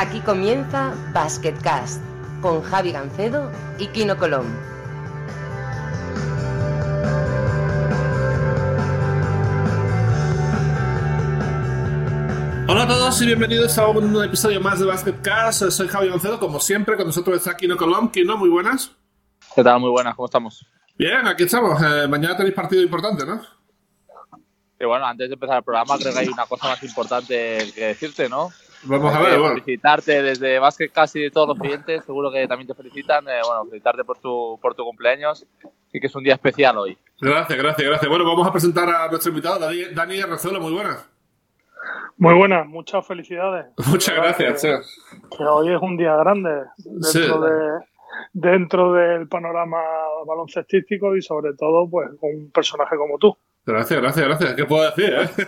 Aquí comienza Basketcast con Javi Gancedo y Kino Colón. Hola a todos y bienvenidos a un episodio más de Basketcast. Soy Javi Gancedo, como siempre, con nosotros está Kino Colón. Kino, muy buenas. ¿Qué tal? Muy buenas, ¿cómo estamos? Bien, aquí estamos. Eh, mañana tenéis partido importante, ¿no? Y bueno, antes de empezar el programa, creo que hay una cosa más importante que decirte, ¿no? Vamos a ver, bueno. Felicitarte desde Basket casi de todos los clientes, seguro que también te felicitan. Eh, bueno, felicitarte por tu, por tu cumpleaños y que es un día especial hoy. Gracias, gracias, gracias. Bueno, vamos a presentar a nuestro invitado, Dani, Dani Arrazola, muy buenas. Muy buenas, muchas felicidades. Muchas gracias, que, que, hoy es un día grande dentro, de, dentro del panorama baloncestístico y sobre todo pues con un personaje como tú. Gracias, gracias, gracias. ¿Qué puedo decir? Eh?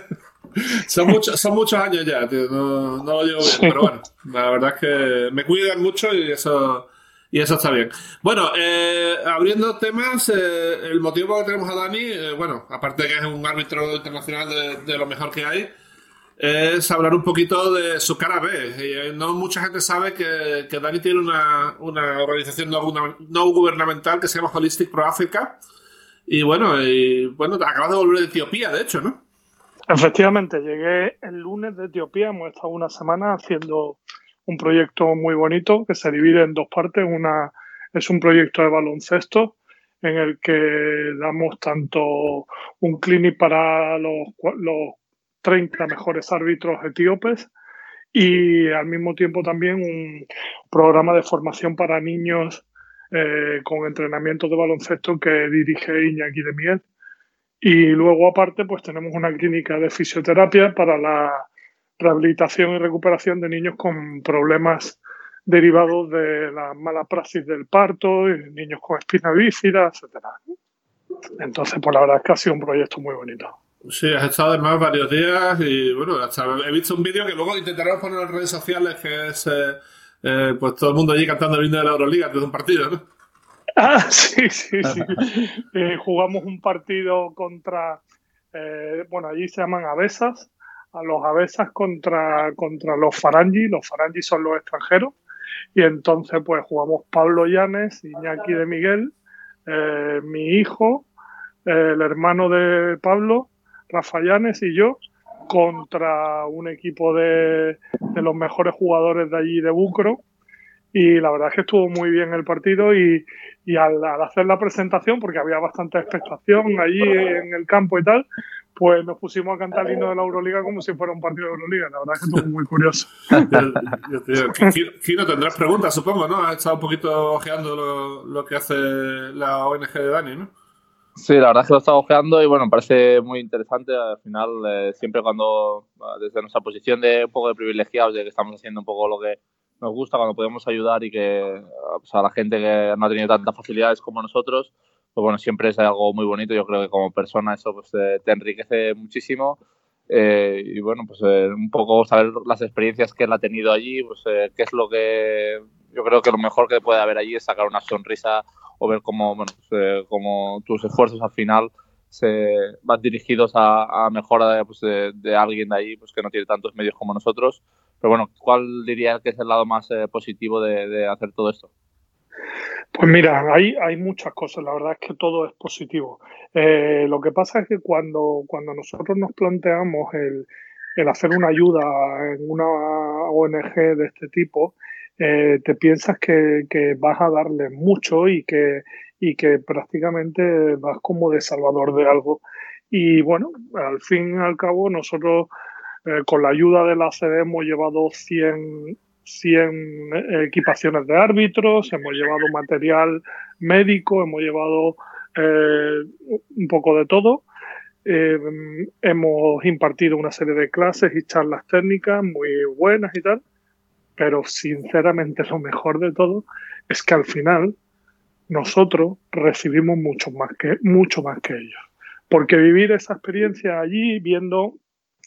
Son, muchos, son muchos años ya, tío. No, no lo llevo bien, pero bueno, la verdad es que me cuidan mucho y eso, y eso está bien. Bueno, eh, abriendo temas, eh, el motivo por el que tenemos a Dani, eh, bueno, aparte de que es un árbitro internacional de, de, lo mejor que hay, es hablar un poquito de su cara B. Y, eh, no mucha gente sabe que, que Dani tiene una, una organización no, no, gubernamental que se llama Holistic Pro Africa. Y bueno, y, bueno, acabas de volver de Etiopía, de hecho, ¿no? Efectivamente, llegué el lunes de Etiopía, hemos estado una semana haciendo un proyecto muy bonito que se divide en dos partes. Una es un proyecto de baloncesto en el que damos tanto un clinic para los, los 30 mejores árbitros etíopes y al mismo tiempo también un programa de formación para niños eh, con entrenamiento de baloncesto que dirige Iñaki de Miguel. Y luego, aparte, pues tenemos una clínica de fisioterapia para la rehabilitación y recuperación de niños con problemas derivados de la mala praxis del parto, niños con espina bífida, etcétera. Entonces, pues la verdad es que ha sido un proyecto muy bonito. Sí, has estado además varios días y bueno, hasta he visto un vídeo que luego intentaremos poner en redes sociales que es eh, eh, pues todo el mundo allí cantando el himno de la Euroliga antes de un partido, ¿no? Ah, sí, sí, sí. eh, jugamos un partido contra, eh, bueno, allí se llaman Avesas, a los Avesas contra, contra los Farangi, los Farangi son los extranjeros, y entonces pues jugamos Pablo Llanes, Iñaki de Miguel, eh, mi hijo, el hermano de Pablo, Rafa Llanes y yo, contra un equipo de, de los mejores jugadores de allí de Bucro, y la verdad es que estuvo muy bien el partido y, y al, al, hacer la presentación, porque había bastante expectación allí en el campo y tal, pues nos pusimos a cantar el himno de la Euroliga como si fuera un partido de Euroliga. La verdad es que estuvo muy curioso. Kino, tendrás preguntas, supongo, ¿no? Has estado un poquito ojeando lo, lo, que hace la ONG de Dani, ¿no? Sí, la verdad es que lo he estado ojeando y bueno, me parece muy interesante. Al final, eh, siempre cuando, desde nuestra posición de un poco de privilegiados, de que estamos haciendo un poco lo que nos gusta cuando podemos ayudar y que a la gente que no ha tenido tantas facilidades como nosotros, pues bueno, siempre es algo muy bonito. Yo creo que como persona eso pues, eh, te enriquece muchísimo. Eh, y bueno, pues eh, un poco saber las experiencias que él ha tenido allí, pues eh, qué es lo que yo creo que lo mejor que puede haber allí es sacar una sonrisa o ver cómo, bueno, pues, cómo tus esfuerzos al final se van dirigidos a, a mejora pues, de, de, alguien de ahí pues, que no tiene tantos medios como nosotros pero bueno, ¿cuál diría que es el lado más eh, positivo de, hacer todo esto? Pues mira, hay, hay muchas cosas, la verdad es que todo es positivo. Eh, lo que pasa es que cuando, cuando nosotros nos planteamos el, el hacer una ayuda en una ONG de este tipo, eh, te piensas que, que, vas a darle mucho y que, y que prácticamente vas como de salvador de algo. Y bueno, al fin y al cabo nosotros eh, con la ayuda de la CD hemos llevado 100, 100 equipaciones de árbitros, hemos llevado material médico, hemos llevado eh, un poco de todo. Eh, hemos impartido una serie de clases y charlas técnicas muy buenas y tal, pero sinceramente lo mejor de todo es que al final nosotros recibimos mucho más que, mucho más que ellos. Porque vivir esa experiencia allí, viendo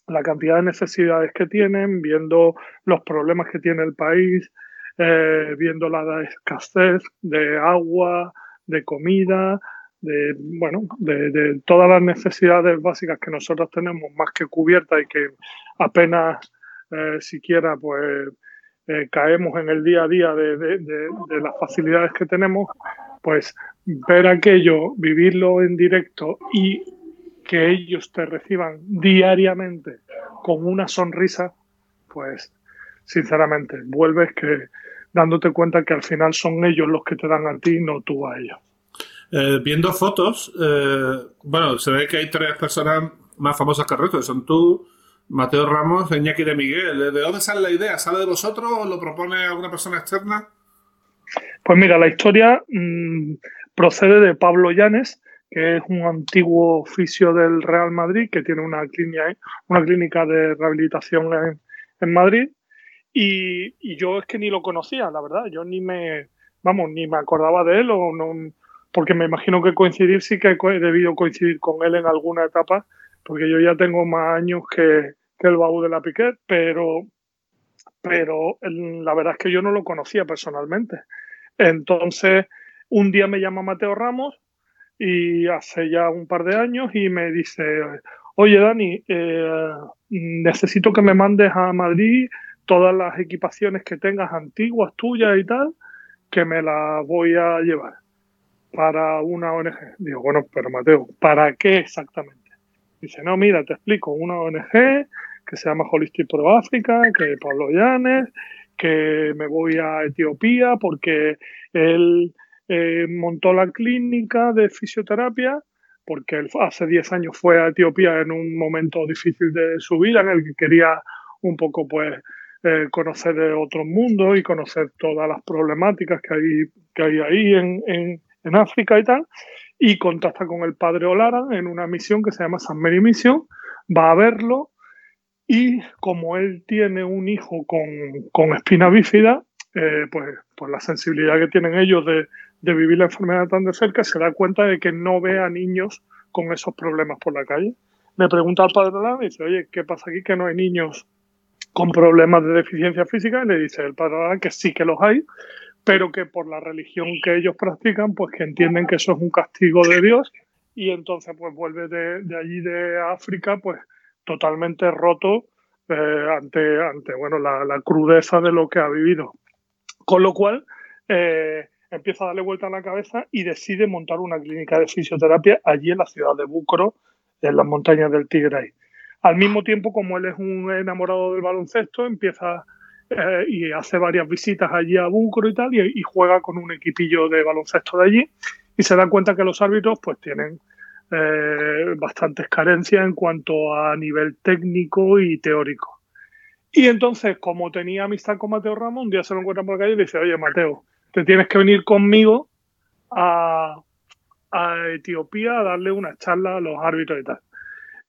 la cantidad de necesidades que tienen, viendo los problemas que tiene el país, eh, viendo la escasez de agua, de comida, de bueno, de, de, todas las necesidades básicas que nosotros tenemos más que cubiertas y que apenas eh, siquiera pues eh, caemos en el día a día de, de, las facilidades que tenemos, pues ver aquello, vivirlo en directo y que ellos te reciban diariamente con una sonrisa, pues sinceramente vuelves que dándote cuenta que al final son ellos los que te dan a ti, no tú a ellos. Eh, viendo fotos, eh, bueno, se ve que hay tres personas más famosas que el resto, son tú, Mateo Ramos, Iñaki de Miguel. ¿De dónde sale la idea? ¿Sale de vosotros o lo propone alguna persona externa? Pues mira, la historia mm, procede de Pablo Llanes, que es un antiguo oficio del Real Madrid, que tiene una clínica, una clínica de rehabilitación en, en Madrid. Y, y, yo es que ni lo conocía, la verdad. Yo ni me, vamos, ni me acordaba de él o no, porque me imagino que coincidir sí que he debido coincidir con él en alguna etapa, porque yo ya tengo más años que, que el baúl de la Piquet, pero, pero la verdad es que yo no lo conocía personalmente. Entonces, un día me llama Mateo Ramos y hace ya un par de años y me dice, oye Dani, eh, necesito que me mandes a Madrid todas las equipaciones que tengas antiguas tuyas y tal, que me las voy a llevar para una ONG. Digo, bueno, pero Mateo, ¿para qué exactamente? Dice, no, mira, te explico, una ONG que se llama Holistic Pro África, que Pablo Llanes, que me voy a Etiopía porque él eh, montó la clínica de fisioterapia porque él hace 10 años fue a Etiopía en un momento difícil de su vida en el que quería un poco pues eh, conocer otros mundos y conocer todas las problemáticas que hay, que hay ahí en, en África y tal, y contacta con el padre Olara en una misión que se llama San Mary Mission, va a verlo y como él tiene un hijo con, con espina bífida, eh, pues, pues la sensibilidad que tienen ellos de, de, vivir la enfermedad tan de cerca, se da cuenta de que no ve a niños con esos problemas por la calle. Le pregunta al padre Olara y dice, oye, ¿qué pasa aquí que no hay niños con problemas de deficiencia física? Y le dice el padre Olara que sí que los hay, pero que por la religión que ellos practican, pues que entienden que eso es un castigo de Dios y entonces pues vuelve de, allí de África pues totalmente roto eh, ante, ante bueno, la, crudeza de lo que ha vivido. Con lo cual eh, empieza a darle vuelta a la cabeza y decide montar una clínica de fisioterapia allí en la ciudad de Bucro, en las montañas del Tigray. Al mismo tiempo, como él es un enamorado del baloncesto, empieza eh, y hace varias visitas allí a Bucro y tal, y, juega con un equipillo de baloncesto de allí, y se da cuenta que los árbitros pues tienen eh, bastantes carencias en cuanto a nivel técnico y teórico. Y entonces, como tenía amistad con Mateo Ramos, un día se lo encuentra por la calle y le dice, oye Mateo, te tienes que venir conmigo a, Etiopía a darle una charla a los árbitros y tal.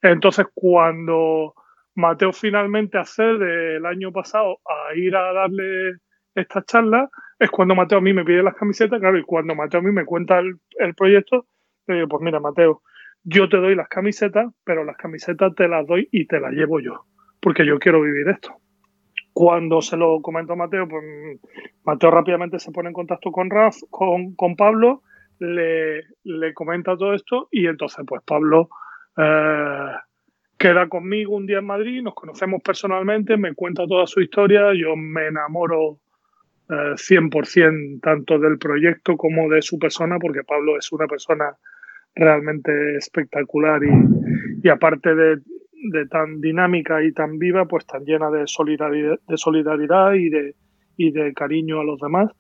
Entonces, cuando Mateo finalmente accede el año pasado a ir a darle esta charla, es cuando Mateo a mí me pide las camisetas, claro, y cuando Mateo a mí me cuenta el, proyecto, le digo, pues mira, Mateo, yo te doy las camisetas, pero las camisetas te las doy y te las llevo yo, porque yo quiero vivir esto. Cuando se lo comento a Mateo, pues Mateo rápidamente se pone en contacto con Raf, con, Pablo, le, le comenta todo esto y entonces pues Pablo eh, queda conmigo un día en Madrid, nos conocemos personalmente, me cuenta toda su historia, yo me enamoro 100% eh, tanto del proyecto como de su persona, porque Pablo es una persona realmente espectacular y, aparte de, tan dinámica y tan viva, pues tan llena de solidaridad, de solidaridad y, de, y de cariño a los demás.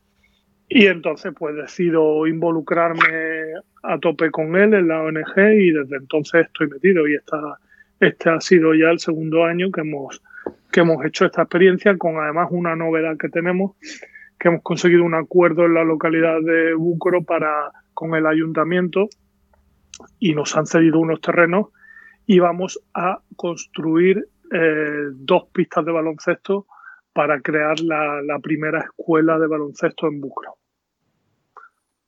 Y entonces pues decido involucrarme a tope con él en la ONG y desde entonces estoy metido y está este ha sido ya el segundo año que hemos, que hemos hecho esta experiencia con además una novedad que tenemos, que hemos conseguido un acuerdo en la localidad de Búcoro para, con el ayuntamiento y nos han cedido unos terrenos y vamos a construir eh, dos pistas de baloncesto para crear la, primera escuela de baloncesto en Búcoro.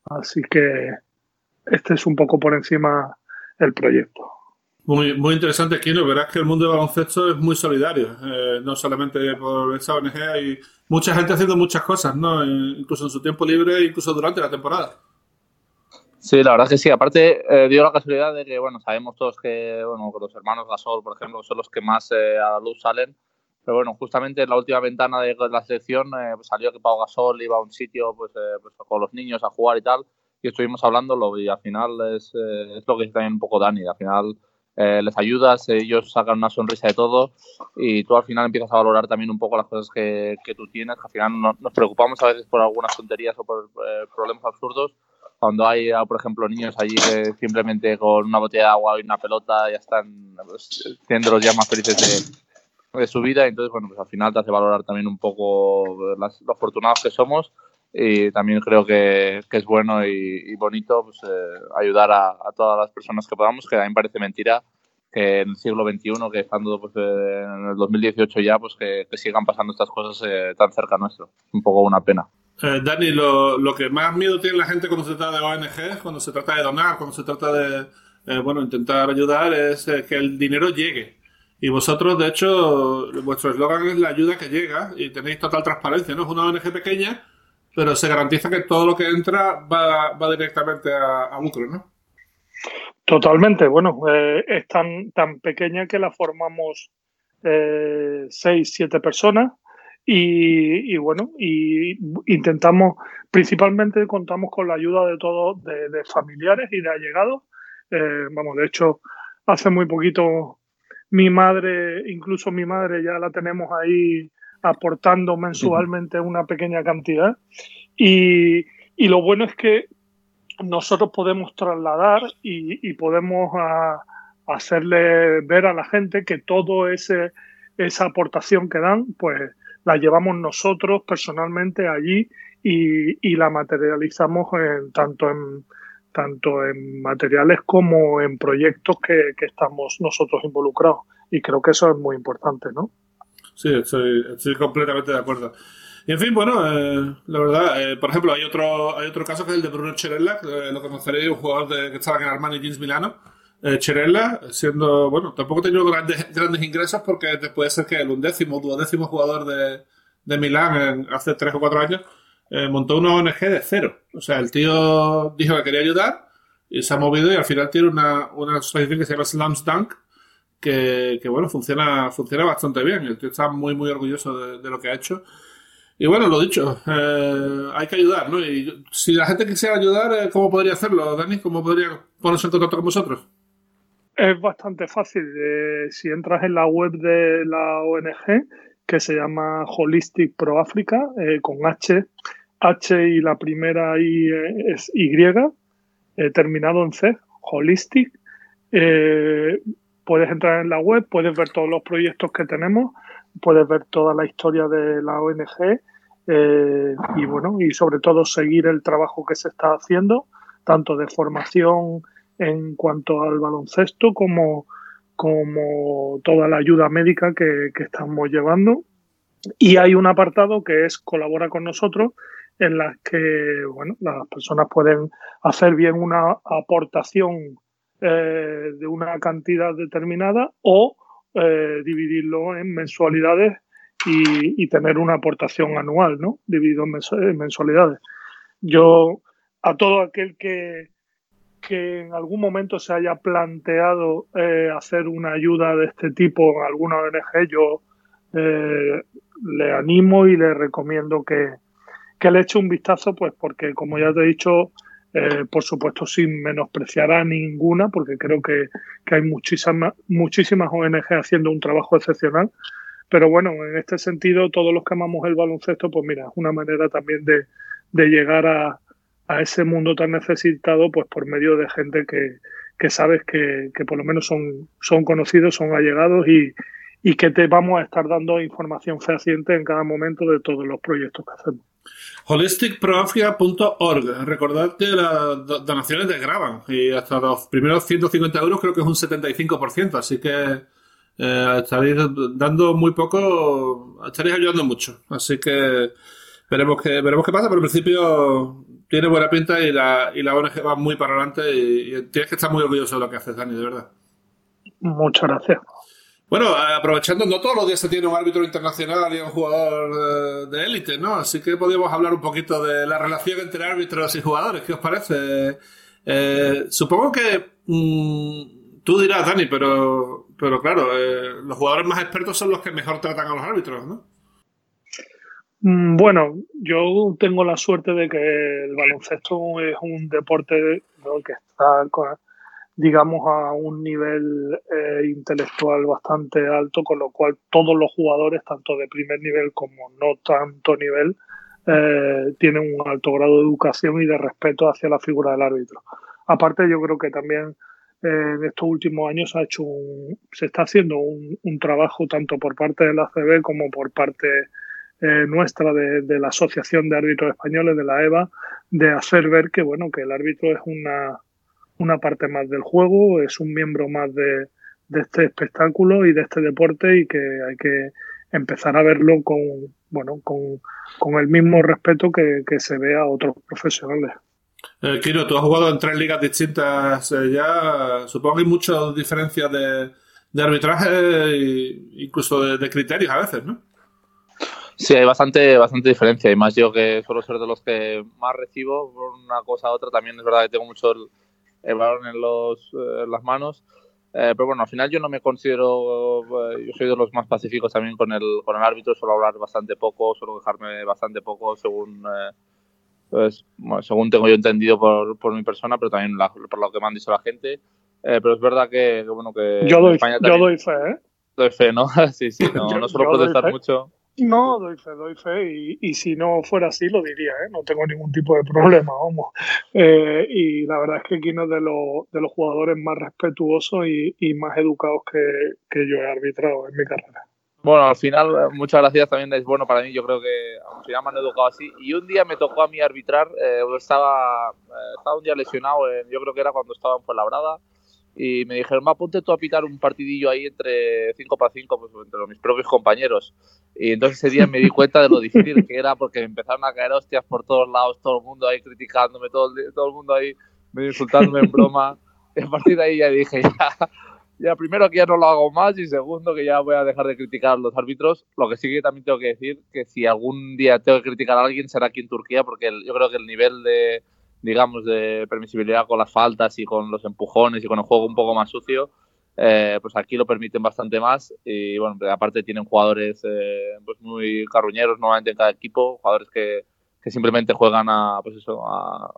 Así que este es un poco por encima el proyecto. Muy, muy interesante, Kino. Verás que el mundo del baloncesto es muy solidario. Eh, no solamente por esa ONG, hay mucha gente haciendo muchas cosas, ¿no? Eh, incluso en su tiempo libre, incluso durante la temporada. Sí, la verdad que sí. Aparte, eh, dio la casualidad de que, bueno, sabemos todos que, bueno, los hermanos Gasol, por ejemplo, son los que más a la luz salen. pero bueno, justamente en la última ventana de la selección eh, pues salió que Pau Gasol iba a un sitio pues, eh, pues, con los niños a jugar y tal, y estuvimos hablándolo y al final es, es lo que dice también un poco Dani, al final eh, les ayudas, ellos sacan una sonrisa de todo y tú al final empiezas a valorar también un poco las cosas que, que tú tienes, al final nos preocupamos a veces por algunas tonterías o por eh, problemas absurdos, cuando hay, por ejemplo, niños allí que simplemente con una botella de agua y una pelota ya están pues, siendo los días más felices de, de, su vida, entonces, bueno, pues al final te hace valorar también un poco las, lo afortunados que somos y también creo que, que es bueno y, bonito pues, eh, ayudar a, todas las personas que podamos, que a mí me parece mentira que en el siglo XXI, que estando pues, eh, en el 2018 ya, pues que, sigan pasando estas cosas eh, tan cerca nuestro. Un poco una pena. Eh, Dani, lo, lo, que más miedo tiene la gente cuando se trata de ONG, cuando se trata de donar, cuando se trata de bueno intentar ayudar, es que el dinero llegue. Y vosotros, de hecho, vuestro eslogan es la ayuda que llega y tenéis total transparencia, ¿no? Es una ONG pequeña, pero se garantiza que todo lo que entra va, va directamente a, a lucro, ¿no? Totalmente. Bueno, eh, es tan, tan pequeña que la formamos eh, seis, siete personas y, bueno, y intentamos, principalmente contamos con la ayuda de todos, de, familiares y de allegados. Eh, vamos, de hecho, hace muy poquito mi madre, incluso mi madre ya la tenemos ahí aportando mensualmente una pequeña cantidad. Y, y lo bueno es que nosotros podemos trasladar y, podemos a, hacerle ver a la gente que todo ese esa aportación que dan, pues la llevamos nosotros personalmente allí y, y la materializamos en, tanto en tanto en materiales como en proyectos que, que, estamos nosotros involucrados. Y creo que eso es muy importante, ¿no? Sí, estoy, completamente de acuerdo. Y en fin, bueno, eh, la verdad, eh, por ejemplo, hay otro, hay otro caso que es el de Bruno Cherella, que eh, lo conoceréis, un jugador de, que estaba en Armani Jeans Milano. Eh, Cherella, siendo, bueno, tampoco ha tenido grandes, grandes ingresos porque puede ser que el undécimo, duodécimo jugador de, de Milán en, hace tres o cuatro años eh, montó una ONG de cero. O sea, el tío dijo que quería ayudar y se ha movido y al final tiene una, una asociación que se llama Slams Dunk, que, que, bueno, funciona, funciona bastante bien. El tío está muy, muy orgulloso de, de lo que ha hecho. Y bueno, lo dicho, eh, hay que ayudar, ¿no? Y si la gente quisiera ayudar, eh, ¿cómo podría hacerlo, Dani? ¿Cómo podría ponerse en contacto con vosotros? Es bastante fácil. Eh, si entras en la web de la ONG, que se llama Holistic Pro Africa, eh, con H, H y la primera I es Y, terminado en C, Holistic. puedes entrar en la web, puedes ver todos los proyectos que tenemos puedes ver toda la historia de la ONG eh, y bueno, y sobre todo seguir el trabajo que se está haciendo, tanto de formación en cuanto al baloncesto como, como toda la ayuda médica que, que estamos llevando. Y hay un apartado que es colabora con nosotros, en las que bueno, las personas pueden hacer bien una aportación eh, de una cantidad determinada o eh, dividirlo en mensualidades y, y, tener una aportación anual, ¿no? Dividido en mensualidades. Yo, a todo aquel que, que en algún momento se haya planteado eh, hacer una ayuda de este tipo en alguna ONG, yo eh, le animo y le recomiendo que, que le eche un vistazo, pues porque como ya te he dicho, eh, por supuesto sin menospreciar a ninguna, porque creo que, que, hay muchísimas, muchísimas ONG haciendo un trabajo excepcional. Pero bueno, en este sentido, todos los que amamos el baloncesto, pues mira, es una manera también de, de llegar a, a, ese mundo tan necesitado, pues por medio de gente que, que sabes que, que, por lo menos son, son conocidos, son allegados y, y que te vamos a estar dando información fehaciente en cada momento de todos los proyectos que hacemos holisticproafrica.org. Recordad las donaciones desgraban y hasta los primeros 150 euros creo que es un 75%, así que eh, estaréis dando muy poco, estaréis ayudando mucho. Así que veremos qué, veremos qué pasa, pero en principio tiene buena pinta y la, y la ONG va muy para adelante y, y tienes que estar muy orgulloso de lo que haces, Dani, de verdad. Muchas gracias. Bueno, aprovechando, no todos los días se tiene un árbitro internacional y un jugador de élite, ¿no? Así que podríamos hablar un poquito de la relación entre árbitros y jugadores. ¿Qué os parece? Eh, supongo que mmm, tú dirás, Dani, pero pero claro, eh, los jugadores más expertos son los que mejor tratan a los árbitros, ¿no? Mm, bueno, yo tengo la suerte de que el baloncesto es un deporte que está, digamos, a un nivel eh, intelectual bastante alto, con lo cual todos los jugadores, tanto de primer nivel como no tanto nivel, eh, tienen un alto grado de educación y de respeto hacia la figura del árbitro. Aparte, yo creo que también eh, en estos últimos años ha hecho se está haciendo un, un, trabajo tanto por parte de la ACB como por parte eh, nuestra de, la Asociación de Árbitros Españoles, de la EVA, de hacer ver que bueno que el árbitro es una, una parte más del juego, es un miembro más de, de este espectáculo y de este deporte y que hay que empezar a verlo con bueno con, con el mismo respeto que, que, se ve a otros profesionales. Eh, tú has jugado en tres ligas distintas eh, ya. Supongo que hay muchas diferencias de, de arbitraje e incluso de, criterios a veces, ¿no? Sí, hay bastante, bastante diferencia. Y más yo que suelo ser de los que más recibo por una cosa a otra. También es verdad que tengo mucho el, el balón en, los, eh, en las manos. Eh, pero bueno, al final yo no me considero, eh, yo soy de los más pacíficos también con el, con el árbitro, suelo hablar bastante poco, suelo dejarme bastante poco según, eh, pues, bueno, según tengo yo entendido por, por mi persona, pero también la, por lo que me han dicho la gente. Eh, pero es verdad que, que bueno, que yo doy, España también, yo doy fe, ¿eh? Doy fe, ¿no? sí, sí, no, yo, no suelo protestar mucho. No, doy fe, doy fe. Y, y, si no fuera así, lo diría, ¿eh? No tengo ningún tipo de problema, vamos. Eh, y la verdad es que Kino es de, lo, de los jugadores más respetuosos y, y más educados que, que, yo he arbitrado en mi carrera. Bueno, al final, muchas gracias también es bueno para mí. Yo creo que al final me han educado así. Y un día me tocó a mí arbitrar. Eh, estaba, estaba un día lesionado, yo creo que era cuando estaba en Fuenlabrada y me dijeron, va, ponte tú a pitar un partidillo ahí entre 5 para 5, pues entre mis propios compañeros. Y entonces ese día me di cuenta de lo difícil que era porque me empezaron a caer hostias por todos lados, todo el mundo ahí criticándome, todo el, todo el mundo ahí medio insultándome en broma. Y a partir de ahí ya dije, ya, ya primero que ya no lo hago más y segundo que ya voy a dejar de criticar a los árbitros. Lo que sí que también tengo que decir que si algún día tengo que criticar a alguien será aquí en Turquía porque el, yo creo que el nivel de digamos, de permisibilidad con las faltas y con los empujones y con el juego un poco más sucio, eh, pues aquí lo permiten bastante más. Y bueno, aparte tienen jugadores eh, pues muy carruñeros normalmente en cada equipo, jugadores que, que simplemente juegan a, pues eso, a,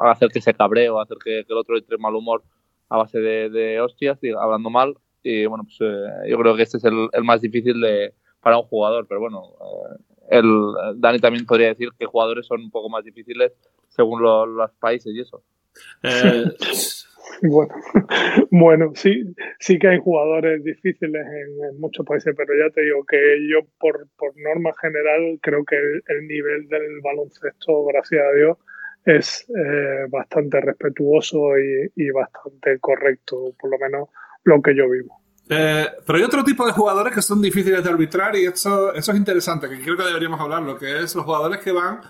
a, hacer que se cabree o a hacer que, que el otro entre mal humor a base de, de hostias, hablando mal. Y bueno, pues eh, yo creo que este es el, el, más difícil de, para un jugador, pero bueno, eh, el, Dani también podría decir que jugadores son un poco más difíciles según lo, los países y eso. Bueno, bueno, sí, sí que hay jugadores difíciles en, muchos países, pero ya te digo que yo por, por norma general creo que el, el, nivel del baloncesto, gracias a Dios, es eh, bastante respetuoso y, y, bastante correcto, por lo menos lo que yo vivo. Eh, pero hay otro tipo de jugadores que son difíciles de arbitrar y eso, eso es interesante, que creo que deberíamos hablar, lo que es los jugadores que van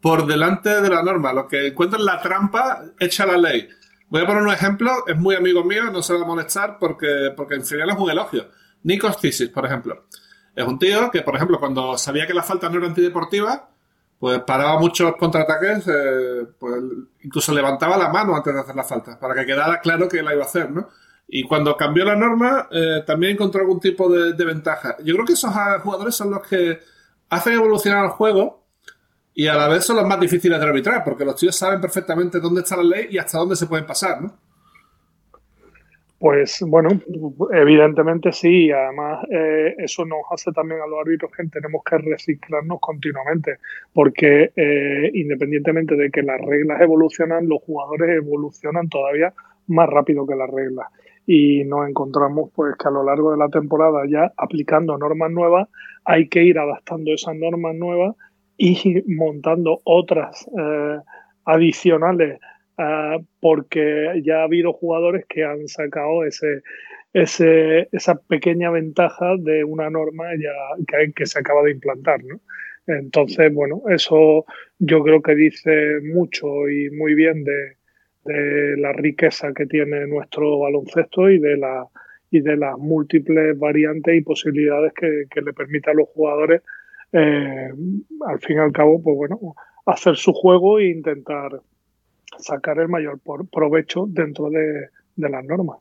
por delante de la norma. Los que encuentran la trampa, echa la ley. Voy a poner un ejemplo, es muy amigo mío, no se va a molestar porque, porque en final es un elogio. Nikos Tisis, por ejemplo. Es un tío que, por ejemplo, cuando sabía que la falta no era antideportiva, pues paraba muchos contraataques, eh, pues incluso levantaba la mano antes de hacer la falta, para que quedara claro que la iba a hacer, ¿no? Y cuando cambió la norma, eh, también encontró algún tipo de ventaja. Yo creo que esos jugadores son los que hacen evolucionar el juego y a la vez son los más difíciles de arbitrar, porque los tíos saben perfectamente dónde está la ley y hasta dónde se pueden pasar, ¿no? Pues bueno, evidentemente sí, además eh, eso nos hace también a los árbitros que tenemos que reciclarnos continuamente, porque eh, independientemente de que las reglas evolucionan, los jugadores evolucionan todavía más rápido que las reglas. Y nos encontramos pues que a lo largo de la temporada ya aplicando normas nuevas, hay que ir adaptando esas normas nuevas y montando otras eh, adicionales eh, porque ya ha habido jugadores que han sacado ese, esa pequeña ventaja de una norma ya que, se acaba de implantar. ¿no? Entonces, bueno, eso yo creo que dice mucho y muy bien de, de la riqueza que tiene nuestro baloncesto y de la y de las múltiples variantes y posibilidades que, que le permite a los jugadores eh, al fin y al cabo, pues bueno, hacer su juego e intentar sacar el mayor provecho dentro de, de las normas.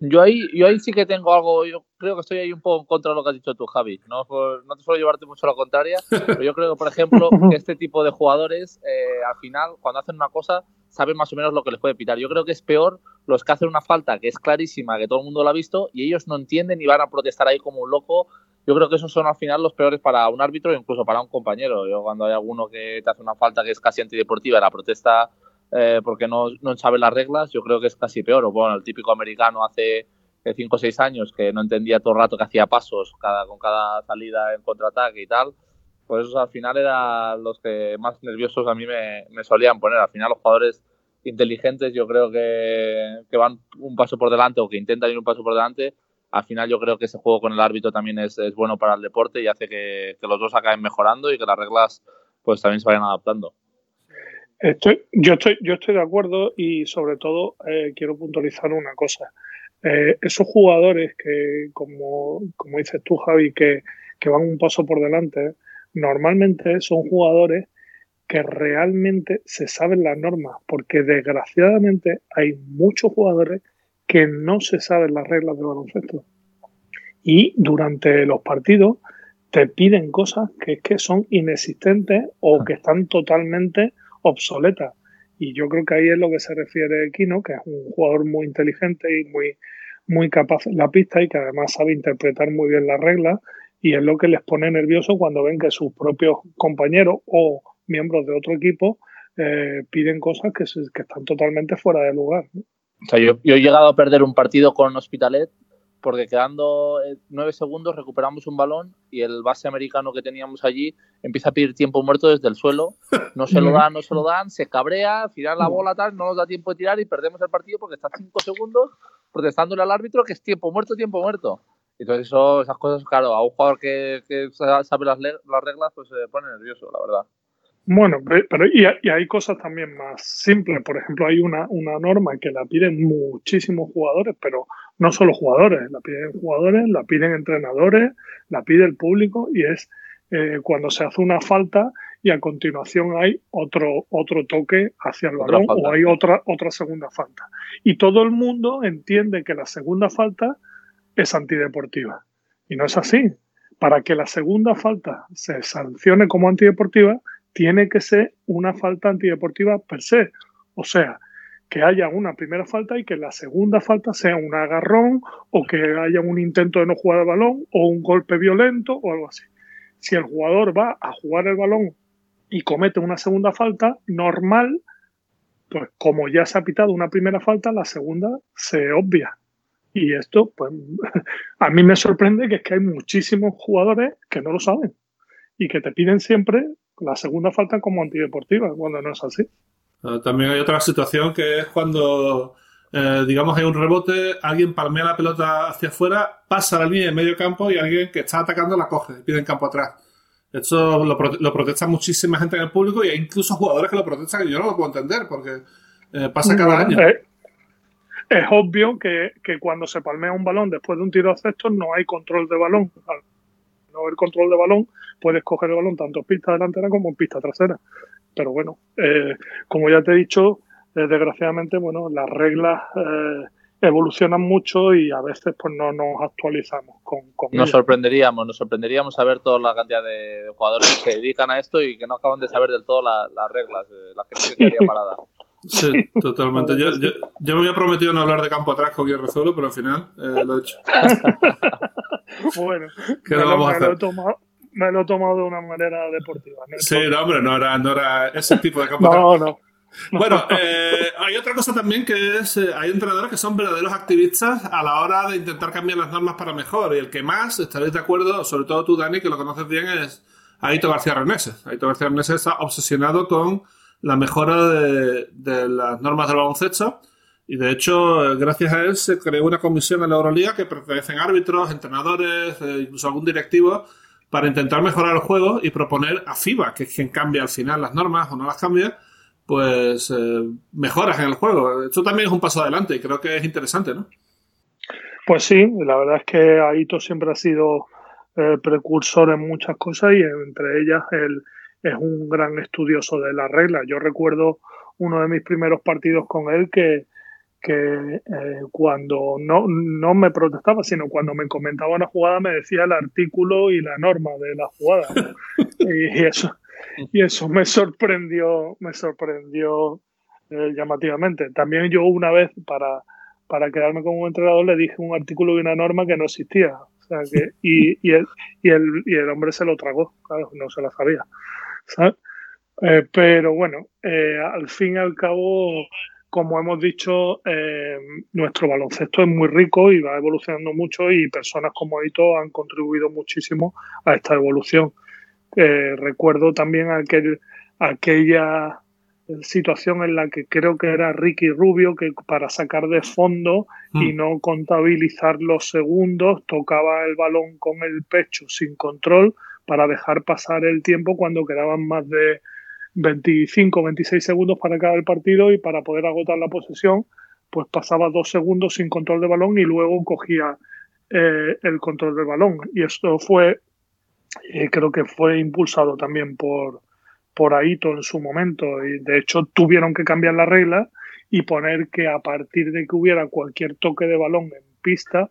Yo ahí, yo ahí sí que tengo algo, yo creo que estoy ahí un poco en contra de lo que has dicho tú, Javi. No, no te suelo llevarte mucho a la contraria, pero yo creo que, por ejemplo, que este tipo de jugadores, eh, al final, cuando hacen una cosa, saben más o menos lo que les puede pitar. Yo creo que es peor los que hacen una falta que es clarísima, que todo el mundo lo ha visto, y ellos no entienden y van a protestar ahí como un loco. Yo creo que esos son al final los peores para un árbitro e incluso para un compañero. Yo cuando hay alguno que te hace una falta que es casi antideportiva, la protesta eh, porque no, no sabe las reglas, yo creo que es casi peor. O bueno, el típico americano hace 5 o 6 años que no entendía todo el rato que hacía pasos cada, con cada salida en contraataque y tal, pues esos al final eran los que más nerviosos a mí me, me solían poner. Al final los jugadores inteligentes yo creo que, que, van un paso por delante o que intentan ir un paso por delante. Al final yo creo que ese juego con el árbitro también es, bueno para el deporte y hace que, que los dos acaben mejorando y que las reglas pues también se vayan adaptando. Estoy, yo, estoy, yo estoy de acuerdo y sobre todo eh, quiero puntualizar una cosa. Eh, esos jugadores que, como, como dices tú, Javi, que, que, van un paso por delante, normalmente son jugadores que realmente se saben las normas, porque desgraciadamente hay muchos jugadores que no se saben las reglas de baloncesto. Y durante los partidos te piden cosas que, que son inexistentes o que están totalmente obsoleta. Y yo creo que ahí es lo que se refiere Kino, que es un jugador muy inteligente y muy, muy capaz en la pista y que además sabe interpretar muy bien las reglas y es lo que les pone nervioso cuando ven que sus propios compañeros o miembros de otro equipo eh, piden cosas que, que, están totalmente fuera de lugar. O sea, yo, yo, he llegado a perder un partido con Hospitalet porque quedando eh, nueve segundos recuperamos un balón y el base americano que teníamos allí empieza a pedir tiempo muerto desde el suelo, no se lo dan, no se lo dan, se cabrea, tirar la bola tal, no nos da tiempo de tirar y perdemos el partido porque está cinco segundos protestándole al árbitro que es tiempo muerto, tiempo muerto. Entonces eso, esas cosas, claro, a un jugador que, que sabe las, las reglas pues se pone nervioso, la verdad. Bueno, pero y, y, hay cosas también más simples. Por ejemplo, hay una, una norma que la piden muchísimos jugadores, pero no solo jugadores, la piden jugadores, la piden entrenadores, la pide el público y es eh, cuando se hace una falta y a continuación hay otro, otro toque hacia el balón o hay otra, otra segunda falta. Y todo el mundo entiende que la segunda falta es antideportiva. Y no es así. Para que la segunda falta se sancione como antideportiva, tiene que ser una falta antideportiva per se. O sea, que haya una primera falta y que la segunda falta sea un agarrón o que haya un intento de no jugar el balón o un golpe violento o algo así. Si el jugador va a jugar el balón y comete una segunda falta normal, pues como ya se ha pitado una primera falta, la segunda se obvia. Y esto, pues, a mí me sorprende que es que hay muchísimos jugadores que no lo saben y que te piden siempre la segunda falta como antideportiva, cuando no es así. Ah, también hay otra situación que es cuando, eh, digamos, hay un rebote, alguien palmea la pelota hacia afuera, pasa la línea de medio campo y alguien que está atacando la coge y pide en campo atrás. Esto lo, lo, protesta muchísima gente en el público y hay incluso jugadores que lo protestan y yo no lo puedo entender porque eh, pasa cada año. Eh, es obvio que, que, cuando se palmea un balón después de un tiro a cesto no hay control de balón. No haber control de balón, puedes coger el balón tanto en pista delantera como en pista trasera. Pero bueno, eh, como ya te he dicho, eh, desgraciadamente, bueno, las reglas eh, evolucionan mucho y a veces pues no nos actualizamos con, con Nos sorprenderíamos, nos sorprenderíamos saber toda la cantidad de jugadores que se dedican a esto y que no acaban de saber del todo la, las reglas, la gente que quedaría parada. Sí, totalmente. Yo, yo, yo, me había prometido no hablar de campo atrás con Guerrezuelo, pero al final eh, lo he hecho. bueno, ¿qué me, vamos lo, a hacer? Me lo, he tomado, me lo he tomado de una manera deportiva. ¿no? Sí, no, hombre, no era, no era ese tipo de campo no. No, Bueno, eh, hay otra cosa también que es, eh, hay entrenadores que son verdaderos activistas a la hora de intentar cambiar las normas para mejor. Y el que más, estaréis de acuerdo, sobre todo tú, Dani, que lo conoces bien, es Aito García Reneses. Aito García Reneses está obsesionado con la mejora de, de, las normas del baloncesto. Y de hecho, gracias a él se creó una comisión en la Euroliga que pertenecen árbitros, entrenadores, eh, incluso algún directivo, para intentar mejorar el juego y proponer a FIBA, que es quien cambia al final las normas o no las cambia, pues eh, mejoras en el juego. Esto también es un paso adelante y creo que es interesante, ¿no? Pues sí, la verdad es que Aito siempre ha sido eh, precursor en muchas cosas y entre ellas el es un gran estudioso de las reglas. Yo recuerdo uno de mis primeros partidos con él que, que eh, cuando no, no me protestaba, sino cuando me comentaba una jugada me decía el artículo y la norma de la jugada. y, eso, y eso me sorprendió, me sorprendió eh, llamativamente. También yo una vez para, para quedarme como entrenador le dije un artículo y una norma que no existía. O sea, que, y, y, el, y, el, y el hombre se lo tragó, claro, no se la sabía. Eh, pero bueno, al fin y al cabo como hemos dicho, eh, nuestro baloncesto es muy rico y va evolucionando mucho y personas como Ito han contribuido muchísimo a esta evolución. Eh, recuerdo también aquel, aquella situación en la que creo que era Ricky Rubio que para sacar de fondo y mm. no contabilizar los segundos tocaba el balón con el pecho sin control para dejar pasar el tiempo cuando quedaban más de 25, 26 segundos para cada el partido y para poder agotar la posesión, pues pasaba dos segundos sin control de balón y luego cogía eh, el control del balón. Y esto fue, eh, creo que fue impulsado también por, por Aito en su momento. Y de hecho tuvieron que cambiar la regla y poner que a partir de que hubiera cualquier toque de balón en pista,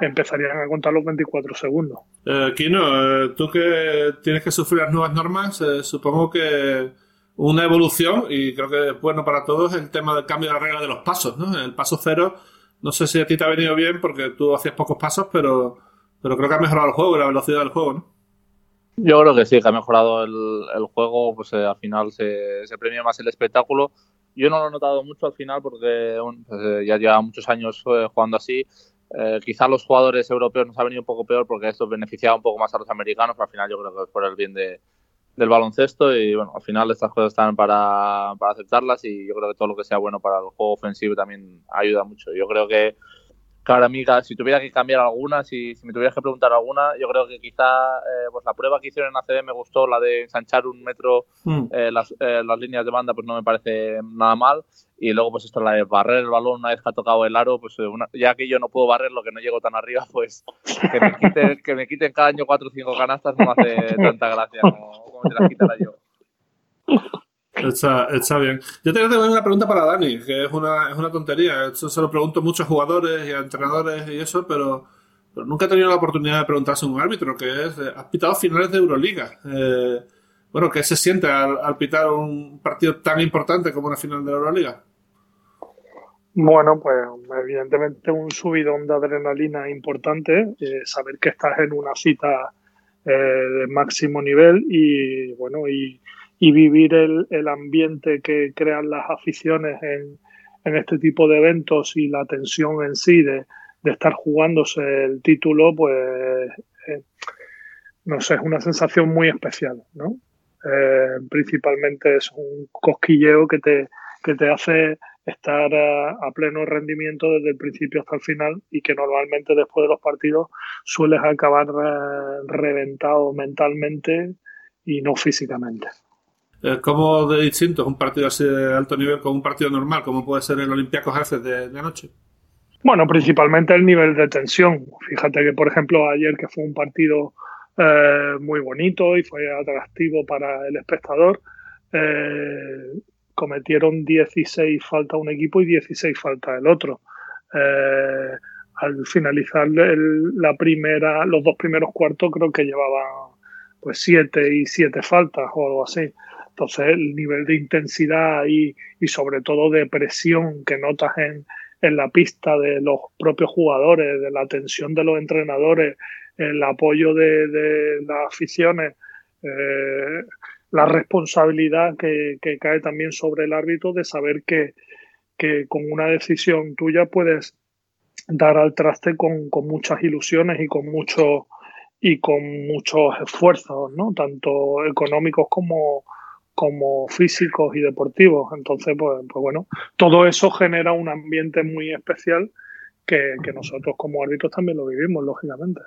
empezarían a contar los 24 segundos. Eh, Kino, tú que tienes que sufrir las nuevas normas, supongo que una evolución y creo que es bueno para todos el tema del cambio de la regla de los pasos, ¿no? El paso cero, no sé si a ti te ha venido bien porque tú hacías pocos pasos, pero, pero creo que ha mejorado el juego la velocidad del juego, ¿no? Yo creo que sí, que ha mejorado el, el juego, pues eh, al final se, premia más el espectáculo. Yo no lo he notado mucho al final porque pues, eh, ya lleva muchos años eh, jugando así. quizá los jugadores europeos nos ha venido un poco peor porque esto beneficiaba un poco más a los americanos, pero al final yo creo que es por el bien de, del baloncesto y bueno, al final estas cosas están para, para aceptarlas y yo creo que todo lo que sea bueno para el juego ofensivo también ayuda mucho. Yo creo que Claro, amiga, si tuviera que cambiar alguna, si, si me tuvieras que preguntar alguna, yo creo que quizá eh, pues la prueba que hicieron en ACB me gustó, la de ensanchar un metro mm. eh, las, eh, las, líneas de banda, pues no me parece nada mal. Y luego, pues esto, la de barrer el balón una vez que ha tocado el aro, pues ya que yo no puedo barrer lo que no llego tan arriba, pues que me quiten, que me quiten cada año cuatro o cinco canastas no me hace tanta gracia como, yo. Está, está, bien. Yo tengo también una pregunta para Dani, que es una, es una tontería. Eso se lo pregunto a muchos jugadores y a entrenadores y eso, pero, nunca he tenido la oportunidad de preguntarse a un árbitro, que es, has pitado finales de Euroliga. Eh, bueno, ¿qué se siente al, pitar un partido tan importante como una final de la Euroliga? Bueno, pues evidentemente un subidón de adrenalina importante, eh, saber que estás en una cita eh, de máximo nivel y bueno, y vivir el, el, ambiente que crean las aficiones en, en, este tipo de eventos y la tensión en sí de, de estar jugándose el título, pues eh, no sé, es una sensación muy especial, ¿no? Eh, principalmente es un cosquilleo que te, que te hace estar a, a, pleno rendimiento desde el principio hasta el final y que normalmente después de los partidos sueles acabar eh, reventado mentalmente y no físicamente. ¿Cómo de distinto es un partido así de alto nivel con un partido normal, como puede ser el Olympiacos Jefes de, de anoche? Bueno, principalmente el nivel de tensión. Fíjate que, por ejemplo, ayer que fue un partido eh, muy bonito y fue atractivo para el espectador, eh, cometieron 16 faltas un equipo y 16 faltas el otro. Eh, al finalizar la primera, los dos primeros cuartos creo que llevaban pues siete y siete faltas o algo así. Entonces, el nivel de intensidad y, y sobre todo de presión que notas en, en, la pista de los propios jugadores, de la tensión de los entrenadores, el apoyo de, de las aficiones, eh, la responsabilidad que, cae también sobre el árbitro de saber que, con una decisión tuya puedes dar al traste con, muchas ilusiones y con mucho y con muchos esfuerzos, ¿no? tanto económicos como, como físicos y deportivos. Entonces, pues, pues bueno, todo eso genera un ambiente muy especial que, nosotros como árbitros también lo vivimos, lógicamente.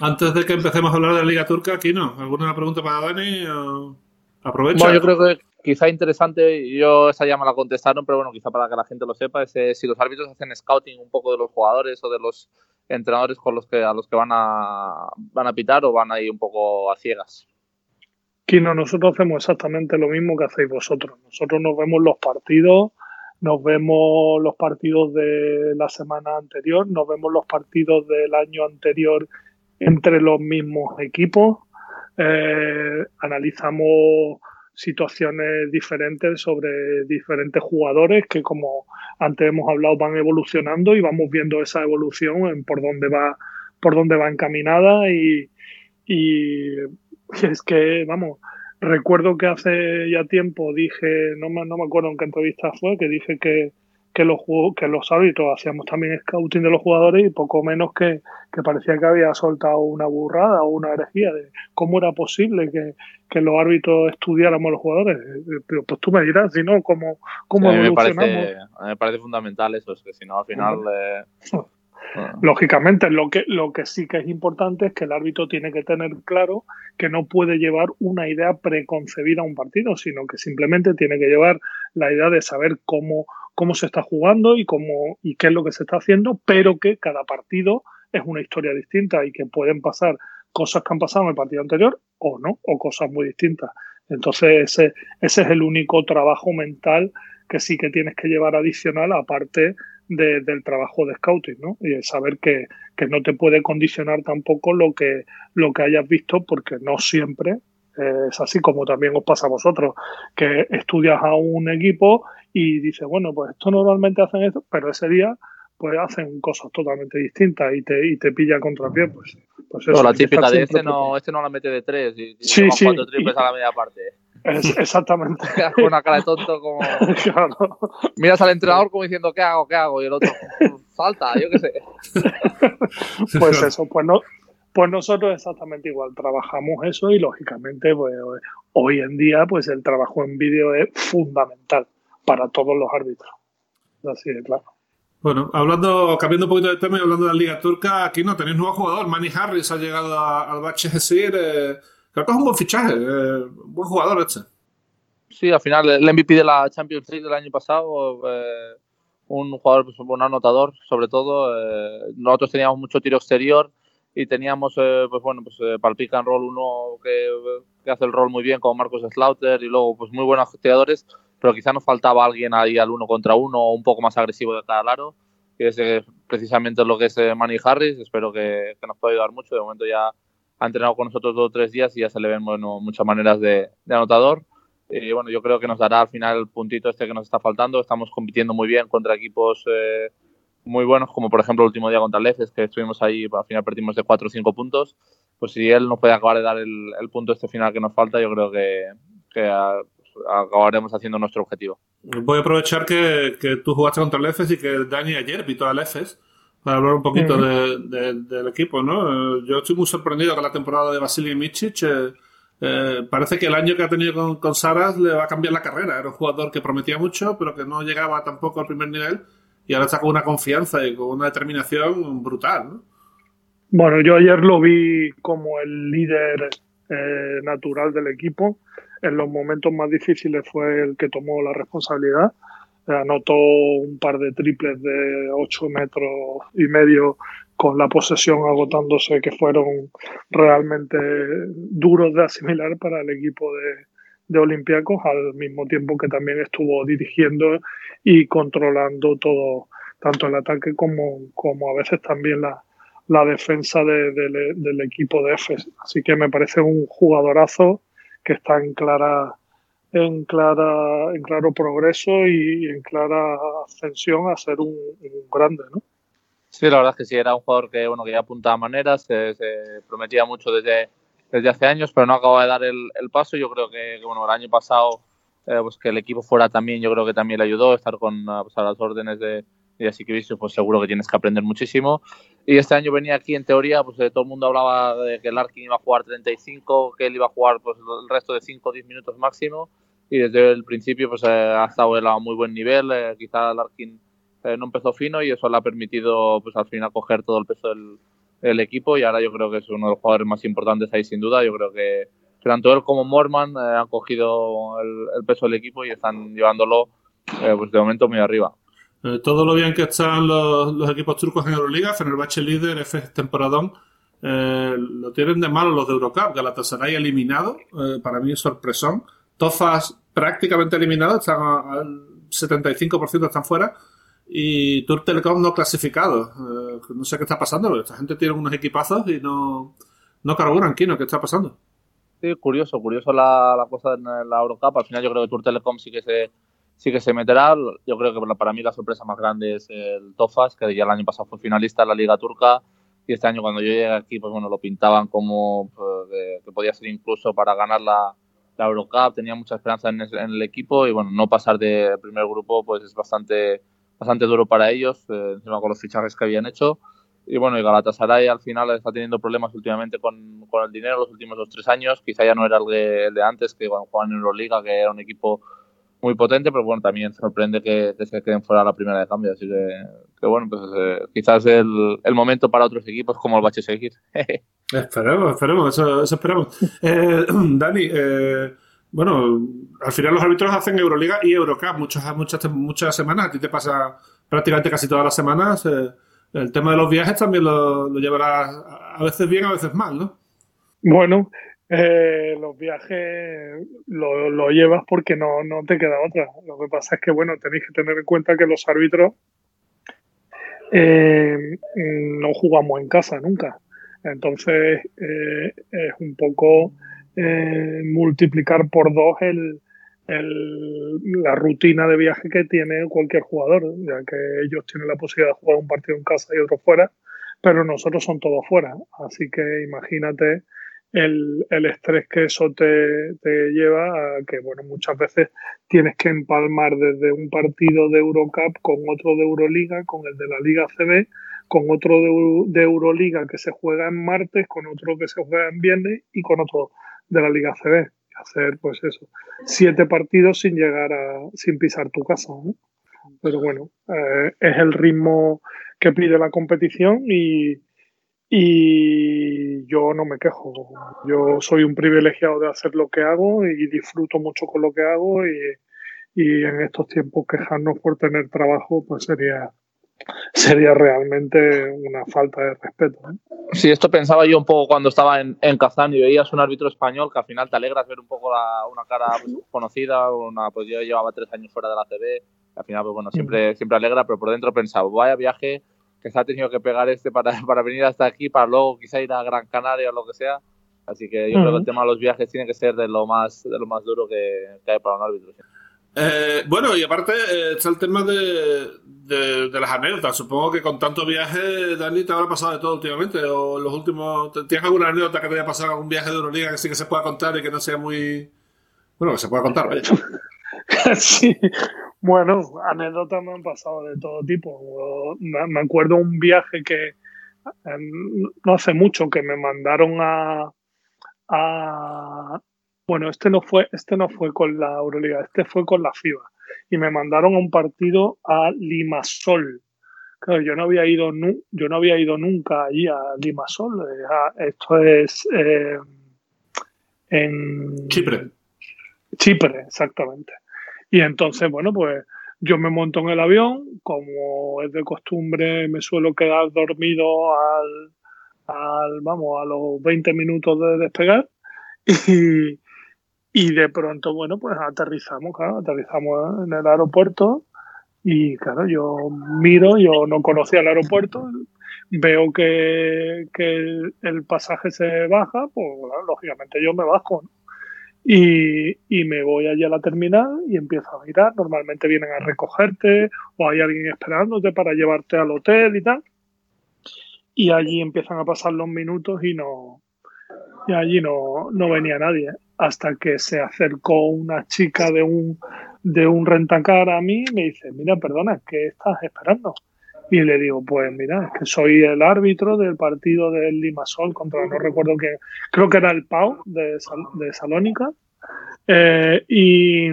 Antes de que empecemos a hablar de la Liga Turca, aquí no. ¿Alguna pregunta para Dani? Aprovecha. Bueno, yo creo que quizá interesante, yo esa ya me la contestaron, pero bueno, quizá para que la gente lo sepa, es eh, si los árbitros hacen scouting un poco de los jugadores o de los entrenadores con los que a los que van a van a pitar o van a ir un poco a ciegas. Kino, nosotros hacemos exactamente lo mismo que hacéis vosotros. Nosotros nos vemos los partidos nos vemos los partidos de la semana anterior, nos vemos los partidos del año anterior entre los mismos equipos, eh, analizamos situaciones diferentes sobre diferentes jugadores que como antes hemos hablado van evolucionando y vamos viendo esa evolución en por dónde va por dónde va encaminada. Y, y es que vamos recuerdo que hace ya tiempo dije no me, no me acuerdo en qué entrevista fue que dije que que los, que los árbitros hacíamos también scouting de los jugadores y poco menos que, parecía que había soltado una burrada o una herejía de cómo era posible que, los árbitros estudiáramos a los jugadores. Pero pues tú me dirás, si no, cómo, cómo me parece, me parece fundamental eso, es que si no al final... Eh, Lógicamente, lo que, lo que sí que es importante es que el árbitro tiene que tener claro que no puede llevar una idea preconcebida a un partido, sino que simplemente tiene que llevar la idea de saber cómo, cómo se está jugando y cómo y qué es lo que se está haciendo, pero que cada partido es una historia distinta y que pueden pasar cosas que han pasado en el partido anterior o no, o cosas muy distintas. Entonces ese, es el único trabajo mental que sí que tienes que llevar adicional aparte del trabajo de scouting, ¿no? Y el saber que, que, no te puede condicionar tampoco lo que, lo que hayas visto porque no siempre es así como también os pasa a vosotros, que estudias a un equipo y dices, bueno, pues esto normalmente hacen esto, pero ese día pues hacen cosas totalmente distintas y te, y te pilla contra pie, pues, pues eso. la típica de este no, este no la mete de tres y, sí, sí, cuatro triples a la media parte. exactamente. Con una cara de tonto como... Claro. Miras al entrenador como diciendo, ¿qué hago? ¿Qué hago? Y el otro, salta, yo qué sé. pues eso, pues no, pues nosotros exactamente igual, trabajamos eso y lógicamente pues, hoy en día pues el trabajo en vídeo es fundamental para todos los árbitros. Así de claro. Bueno, hablando, cambiando un poquito de tema y hablando de la Liga Turca, aquí no tenéis nuevo jugador, Manny Harris ha llegado al Bache Gesir, eh, creo que es un buen fichaje, eh, un buen jugador este. Sí, al final el MVP de la Champions League del año pasado, eh, un jugador, pues, un anotador sobre todo, nosotros teníamos mucho tiro exterior, y teníamos, eh, pues bueno, pues eh, para el pick and roll uno que, que, hace el rol muy bien como Marcos Slaughter y luego pues muy buenos tiradores, pero quizá nos faltaba alguien ahí al uno contra uno un poco más agresivo de cada lado, que es eh, precisamente lo que es Manny Harris, espero que, que, nos pueda ayudar mucho, de momento ya ha entrenado con nosotros dos o tres días y ya se le ven bueno, muchas maneras de, de anotador. Y bueno, yo creo que nos dará al final el puntito este que nos está faltando. Estamos compitiendo muy bien contra equipos eh, muy buenos, como por ejemplo el último día contra Lefes, que estuvimos ahí, al final perdimos de 4 o 5 puntos, pues si él nos puede acabar de dar el, punto este final que nos falta, yo creo que, acabaremos haciendo nuestro objetivo. Voy a aprovechar que, que tú jugaste contra el y que Dani ayer pitó al Efes para hablar un poquito del equipo, ¿no? Yo estoy muy sorprendido con la temporada de Vasily Michic. Eh, eh, parece que el año que ha tenido con, con Saras le va a cambiar la carrera. Era un jugador que prometía mucho, pero que no llegaba tampoco al primer nivel y ahora está con una confianza y con una determinación brutal. ¿no? Bueno, yo ayer lo vi como el líder eh, natural del equipo. En los momentos más difíciles fue el que tomó la responsabilidad. Anotó un par de triples de 8 metros y medio con la posesión agotándose que fueron realmente duros de asimilar para el equipo de, de Olympiacos, al mismo tiempo que también estuvo dirigiendo y controlando todo, tanto el ataque como, como a veces también la, la defensa del equipo de EFES. Así que me parece un jugadorazo que está en clara en clara en claro progreso y en clara ascensión a ser un, grande, ¿no? Sí, la verdad es que sí, era un jugador que bueno que ya apuntaba maneras, se, se prometía mucho desde desde hace años, pero no acaba de dar el, paso. Yo creo que, bueno, el año pasado, eh, pues que el equipo fuera también, yo creo que también le ayudó estar con pues, a las órdenes de, de así que pues seguro que tienes que aprender muchísimo. Y este año venía aquí, en teoría, pues todo el mundo hablaba de que Larkin iba a jugar 35, que él iba a jugar pues el resto de 5 o 10 minutos máximo. Y desde el principio pues eh, ha estado a muy buen nivel. Eh, quizá Larkin no empezó fino y eso le ha permitido pues al final coger todo el peso del, el equipo y ahora yo creo que es uno de los jugadores más importantes ahí sin duda. Yo creo que tanto él como Morman eh, han cogido el, peso del equipo y están llevándolo eh, pues de momento muy arriba. Eh, todo lo bien que están los, equipos turcos en Euroliga, Fenerbahce líder, F temporadón, lo tienen de malo los de Eurocup. Galatasaray eliminado, para mí es sorpresón. Tofas prácticamente eliminado, están 75% están fuera y Tour Telecom no clasificado. Eh, no sé qué está pasando, pero esta gente tiene unos equipazos y no, no carburan, Kino, ¿qué está pasando? Sí, curioso, curioso la, la cosa en la Eurocup. Al final yo creo que Tour Telecom sí que se sí que se meterá. Yo creo que para mí la sorpresa más grande es el Tofas, que ya el año pasado fue finalista en la Liga Turca y este año cuando yo llegué aquí, pues bueno, lo pintaban como pues, que podía ser incluso para ganar la, la Eurocup, tenía mucha esperanza en, el equipo y bueno, no pasar de primer grupo pues es bastante, bastante duro para ellos, eh, encima con los fichajes que habían hecho. Y bueno, y Galatasaray al final está teniendo problemas últimamente con, con el dinero los últimos dos tres años. Quizá ya no era el de, el de antes, que cuando jugaban en Euroliga, que era un equipo muy potente, pero bueno, también sorprende que, se queden fuera la primera de cambio. Así que, que bueno, pues eh, quizás el, el momento para otros equipos como el Bache seguir. esperemos, esperemos, eso, eso esperamos. Eh, Dani, eh, bueno, al final los árbitros hacen Euroliga y Eurocup muchas, muchas, muchas semanas. A ti te pasa prácticamente casi todas las semanas. el tema de los viajes también lo, lo llevarás a veces bien, a veces mal, ¿no? Bueno, eh, los viajes lo, llevas porque no, no te queda otra. Lo que pasa es que, bueno, tenéis que tener en cuenta que los árbitros eh, no jugamos en casa nunca. Entonces eh, es un poco multiplicar por dos el, la rutina de viaje que tiene cualquier jugador, ya que ellos tienen la posibilidad de jugar un partido en casa y otro fuera, pero nosotros son todos fuera. Así que imagínate el, estrés que eso te, lleva a que, bueno, muchas veces tienes que empalmar desde un partido de Eurocup con otro de Euroliga, con el de la Liga CB, con otro de, de Euroliga que se juega en martes, con otro que se juega en viernes y con otro de la Liga CB. Hacer, pues eso, siete partidos sin llegar a, sin pisar tu casa. ¿no? Pero bueno, eh, es el ritmo que pide la competición y, y yo no me quejo. Yo soy un privilegiado de hacer lo que hago y disfruto mucho con lo que hago y, y en estos tiempos quejarnos por tener trabajo pues sería sería realmente una falta de respeto. ¿eh? Sí, esto pensaba yo un poco cuando estaba en, en Kazán y veías un árbitro español que al final te alegras ver un poco la, una cara pues, conocida, una, pues yo llevaba tres años fuera de la TV, al final pues bueno, siempre, siempre alegra, pero por dentro pensaba, vaya viaje que se ha tenido que pegar este para, para venir hasta aquí, para luego quizá ir a Gran Canaria o lo que sea. Así que yo creo que el tema de los viajes tiene que ser de lo más, de lo más duro que, que hay para un árbitro. Eh, bueno, y aparte eh, está el tema de, de, de, las anécdotas. Supongo que con tanto viaje, Dani, te habrá pasado de todo últimamente. O los últimos. ¿Tienes alguna anécdota que te haya pasado algún viaje de Euroliga que sí que se pueda contar y que no sea muy. Bueno, que se pueda contar, vaya. sí, bueno, anécdotas me han pasado de todo tipo. Me acuerdo un viaje que no hace mucho que me mandaron a, a, bueno, este no fue, este no fue con la Euroliga, este fue con la FIBA y me mandaron a un partido a Limasol. Claro, yo no había ido, yo no había ido nunca allí a Limasol. Eh, esto es eh, en Chipre. Chipre, exactamente. Y entonces, bueno, pues yo me monto en el avión, como es de costumbre, me suelo quedar dormido al, vamos, a los 20 minutos de despegar. Y, y de pronto, bueno, pues aterrizamos, claro, aterrizamos en el aeropuerto. Y claro, yo miro, yo no conocía el aeropuerto, veo que, que el, el, pasaje se baja, pues lógicamente yo me bajo. ¿no? Y, me voy allí a la terminal y empiezo a mirar. Normalmente vienen a recogerte o hay alguien esperándote para llevarte al hotel y tal. Y allí empiezan a pasar los minutos y no y allí no, no venía nadie. Hasta que se acercó una chica de un, de un rentacar a mí y me dice, mira, perdona, ¿qué estás esperando? Y le digo, pues mira, es que soy el árbitro del partido del Limasol contra, no recuerdo qué, creo que era el Pau de, de Salónica. Eh, y,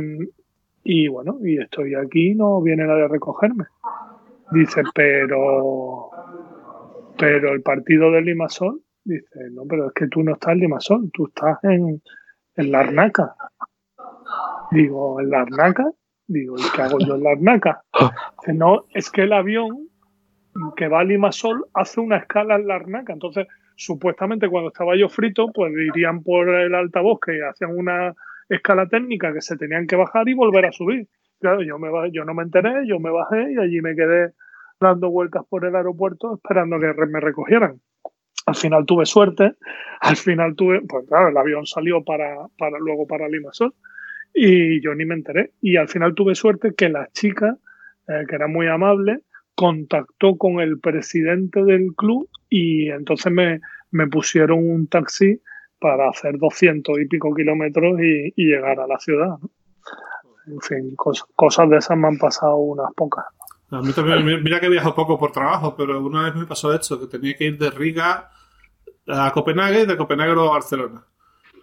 y bueno, y estoy aquí, no viene nadie a recogerme. Dice, pero, pero el partido del Limasol, dice, no, pero es que tú no estás en Limasol, tú estás en, en la Arnaca. Digo, ¿en la Arnaca? Digo, ¿y qué hago yo en la Arnaca? Dice, no, es que el avión que va a Limasol hace una escala en la Arnaca. Entonces, supuestamente cuando estaba yo frito, pues irían por el altavoz que hacían una escala técnica que se tenían que bajar y volver a subir. claro, yo, me, yo no me enteré, yo me bajé y allí me quedé dando vueltas por el aeropuerto esperando que me recogieran. Al final tuve suerte, al final tuve, pues claro, el avión salió para, para luego para Limassol y yo ni me enteré. Y al final tuve suerte que la chica, eh, que era muy amable, contactó con el presidente del club y entonces me, me pusieron un taxi para hacer 200 y pico kilómetros y, llegar a la ciudad. En fin, cosas de esas me han pasado unas pocas. A mí también, mira que viajo poco por trabajo, pero una vez me pasó esto, que tenía que ir de Riga a Copenhague y de Copenhague a Barcelona.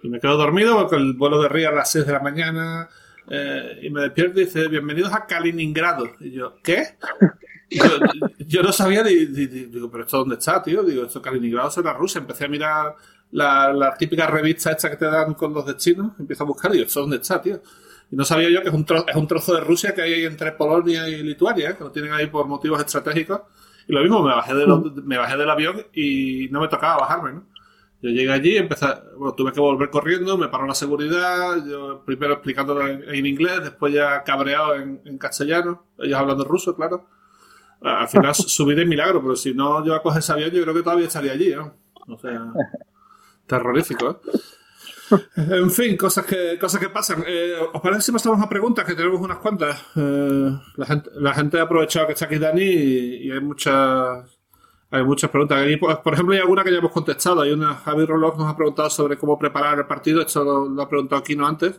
Y me quedo dormido porque el vuelo de Riga a las 6 de la mañana eh, y me despierto y dice, bienvenidos a Kaliningrado. Y yo, ¿qué? Yo, no sabía, ni, digo, pero ¿esto dónde está, tío? Digo, esto Kaliningrado será Rusia. Empecé a mirar la, la típica revista esta que te dan con los destinos. Empiezo a buscar digo, ¿esto dónde está, tío? Y no sabía yo que es un, trozo, es un trozo de Rusia que hay entre Polonia y Lituania, que lo tienen ahí por motivos estratégicos. Y lo mismo, me bajé, de me bajé del avión y no me tocaba bajarme, ¿no? Yo llegué allí, empecé, bueno, tuve que volver corriendo, me paró la seguridad, yo primero explicándolo en, inglés, después ya cabreado en, castellano, ellos hablando ruso, claro. Al final subí de milagro, pero si no yo a coger ese avión, yo creo que todavía estaría allí. O sea, terrorífico, ¿eh? En fin, cosas que, cosas que pasan. Eh, ¿Os parece si pasamos a preguntas? Que tenemos unas cuantas. Eh, la, gente, la gente ha aprovechado que está aquí Dani y, hay muchas hay muchas preguntas. Por ejemplo, hay alguna que ya hemos contestado. Hay una, Javi Roloff nos ha preguntado sobre cómo preparar el partido. Esto lo, ha preguntado Kino antes.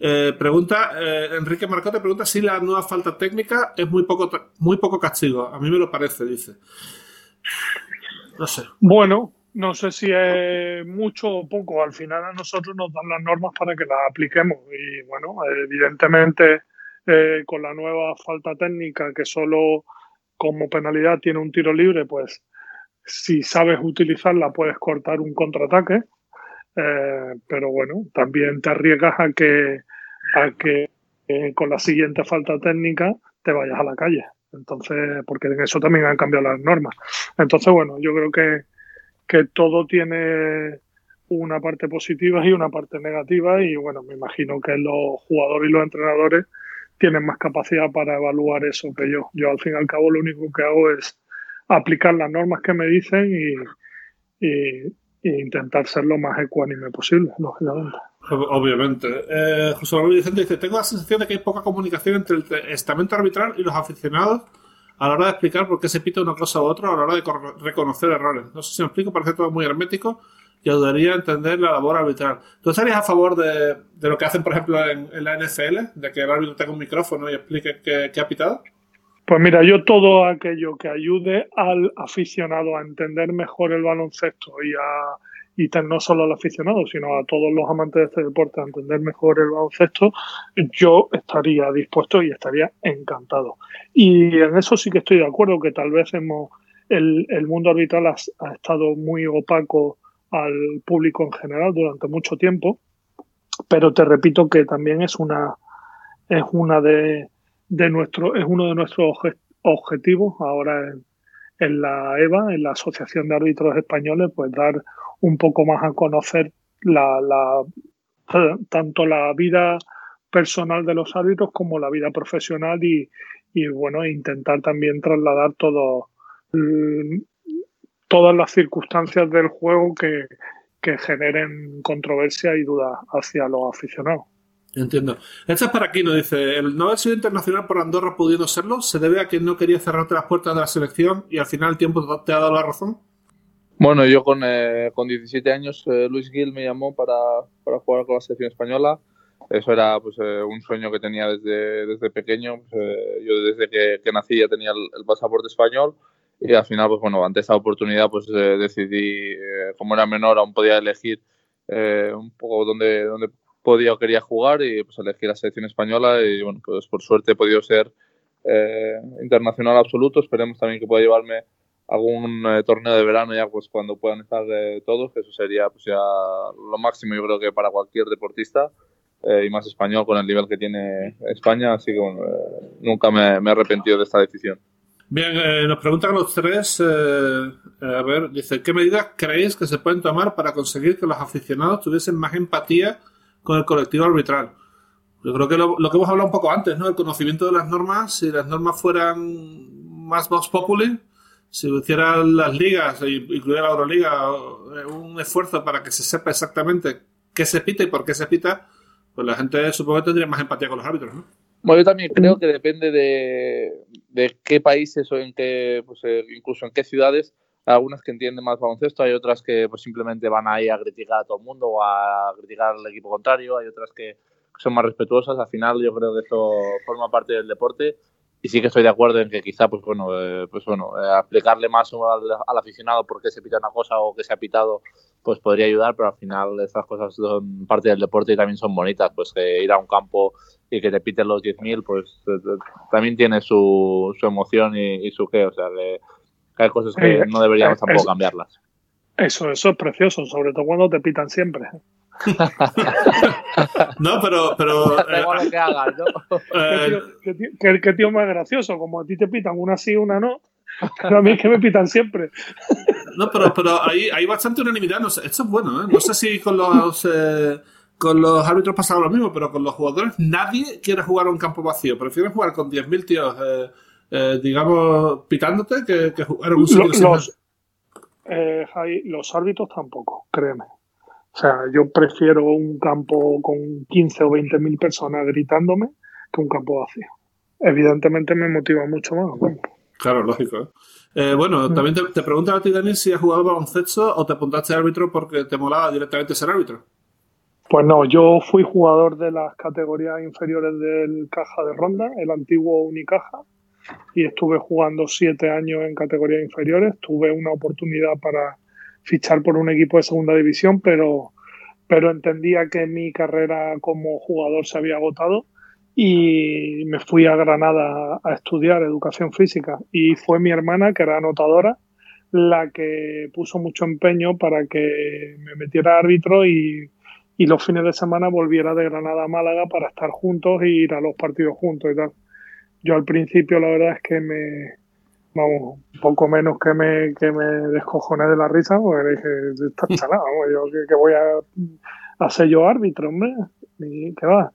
Eh, pregunta, Enrique Marcote pregunta si la nueva falta técnica es muy poco, muy poco castigo. A mí me lo parece, dice. No sé. Bueno, no sé si es mucho o poco. Al final a nosotros nos dan las normas para que las apliquemos. Y bueno, evidentemente eh, con la nueva falta técnica que solo como penalidad tiene un tiro libre, pues si sabes utilizarla puedes cortar un contraataque. Eh, pero bueno, también te arriesgas a que, a que eh, con la siguiente falta técnica te vayas a la calle. Entonces, porque en eso también han cambiado las normas. Entonces, bueno, yo creo que que todo tiene una parte positiva y una parte negativa y bueno, me imagino que los jugadores y los entrenadores tienen más capacidad para evaluar eso que yo. Yo al fin y al cabo lo único que hago es aplicar las normas que me dicen y, y, intentar ser lo más ecuánime posible, lógicamente. Obviamente. Eh, José Manuel Vicente dice, tengo la sensación de que hay poca comunicación entre el estamento arbitral y los aficionados a la hora de explicar por qué se pita una cosa u otra, a la hora de reconocer errores. No sé si me explico, parece todo muy hermético y ayudaría a entender la labor arbitral. ¿Tú estarías a favor de, lo que hacen, por ejemplo, en, la NFL, de que el árbitro tenga un micrófono y explique qué, ha pitado? Pues mira, yo todo aquello que ayude al aficionado a entender mejor el baloncesto y a y no solo al aficionado, sino a todos los amantes de este deporte a entender mejor el baloncesto, yo estaría dispuesto y estaría encantado. Y en eso sí que estoy de acuerdo, que tal vez hemos, el, mundo arbitral ha, estado muy opaco al público en general durante mucho tiempo, pero te repito que también es una, es una de, de nuestro, es uno de nuestros objetivos ahora en, la EVA, en la Asociación de Árbitros Españoles, pues dar un poco más a conocer la, la, tanto la vida personal de los árbitros como la vida profesional y, y bueno, intentar también trasladar todo, mm, todas las circunstancias del juego que, que generen controversia y duda hacia los aficionados. Entiendo. Esta es para aquí, nos dice, el no haber sido internacional por Andorra pudiendo serlo, ¿se debe a que no quería cerrarte las puertas de la selección y al final el tiempo te ha dado la razón? Bueno, yo con, eh, con 17 años, eh, Luis Gil me llamó para, para, jugar con la selección española. Eso era pues, eh, un sueño que tenía desde, desde pequeño. Pues, yo desde que, que, nací ya tenía el, pasaporte español y al final, pues bueno, ante esa oportunidad, pues decidí, como era menor, aún podía elegir un poco dónde, dónde podía o quería jugar y pues elegí la selección española y bueno, pues por suerte he podido ser internacional absoluto. Esperemos también que pueda llevarme algún eh, torneo de verano ya pues cuando puedan estar eh, todos, que eso sería pues ya lo máximo yo creo que para cualquier deportista eh, y más español con el nivel que tiene España, así que bueno, nunca me, me, he arrepentido de esta decisión. Bien, nos preguntan los tres, a ver, dice, ¿qué medidas creéis que se pueden tomar para conseguir que los aficionados tuviesen más empatía con el colectivo arbitral? Yo creo que lo, que hemos hablado un poco antes, ¿no? El conocimiento de las normas, si las normas fueran más vox populi, si hicieran las ligas, incluida la Euroliga, un esfuerzo para que se sepa exactamente qué se pita y por qué se pita, pues la gente supongo que tendría más empatía con los árbitros, ¿no? Bueno, yo también creo que depende de, de qué países o en qué, pues, eh, incluso en qué ciudades, algunas que entienden más baloncesto, hay otras que pues, simplemente van ahí a criticar a todo el mundo o a criticar al equipo contrario, hay otras que son más respetuosas. Al final yo creo que eso forma parte del deporte y sí que estoy de acuerdo en que quizá pues bueno eh, pues bueno eh, aplicarle más al, aficionado por qué se pita una cosa o que se ha pitado pues podría ayudar pero al final estas cosas son parte del deporte y también son bonitas pues que ir a un campo y que te piten los 10.000 pues eh, también tiene su, su emoción y, su qué o sea que hay cosas que no deberíamos tampoco cambiarlas eso eso es precioso sobre todo cuando te pitan siempre no, pero. pero eh, que hagas, ¿no? Eh, ¿Qué, tío, más gracioso, como a ti te pitan una sí, una no. Pero a mí es que me pitan siempre. No, pero, pero hay, hay bastante unanimidad. No sé, esto es bueno, ¿eh? No sé si con los. Eh, con los árbitros pasa lo mismo, pero con los jugadores nadie quiere jugar a un campo vacío. Prefieren jugar con 10.000 tíos, digamos, pitándote que, que jugar en un sitio los, los árbitros tampoco, créeme. O sea, yo prefiero un campo con 15 o 20 mil personas gritándome que un campo vacío. Evidentemente me motiva mucho más. Claro, lógico. ¿eh? Eh, bueno, mm. también te, te preguntan a ti, Dani, si has jugado baloncesto o te apuntaste árbitro porque te molaba directamente ser árbitro. Pues no, yo fui jugador de las categorías inferiores del Caja de Ronda, el antiguo Unicaja, y estuve jugando siete años en categorías inferiores. Tuve una oportunidad para fichar por un equipo de segunda división, pero, pero entendía que mi carrera como jugador se había agotado y me fui a Granada a estudiar educación física y fue mi hermana, que era anotadora, la que puso mucho empeño para que me metiera árbitro y, y los fines de semana volviera de Granada a Málaga para estar juntos e ir a los partidos juntos y tal. Yo al principio la verdad es que me, vamos, un poco menos que me, que me descojoné de la risa, porque dije, está chalado, yo que, voy a hacer yo árbitro, hombre, y que va.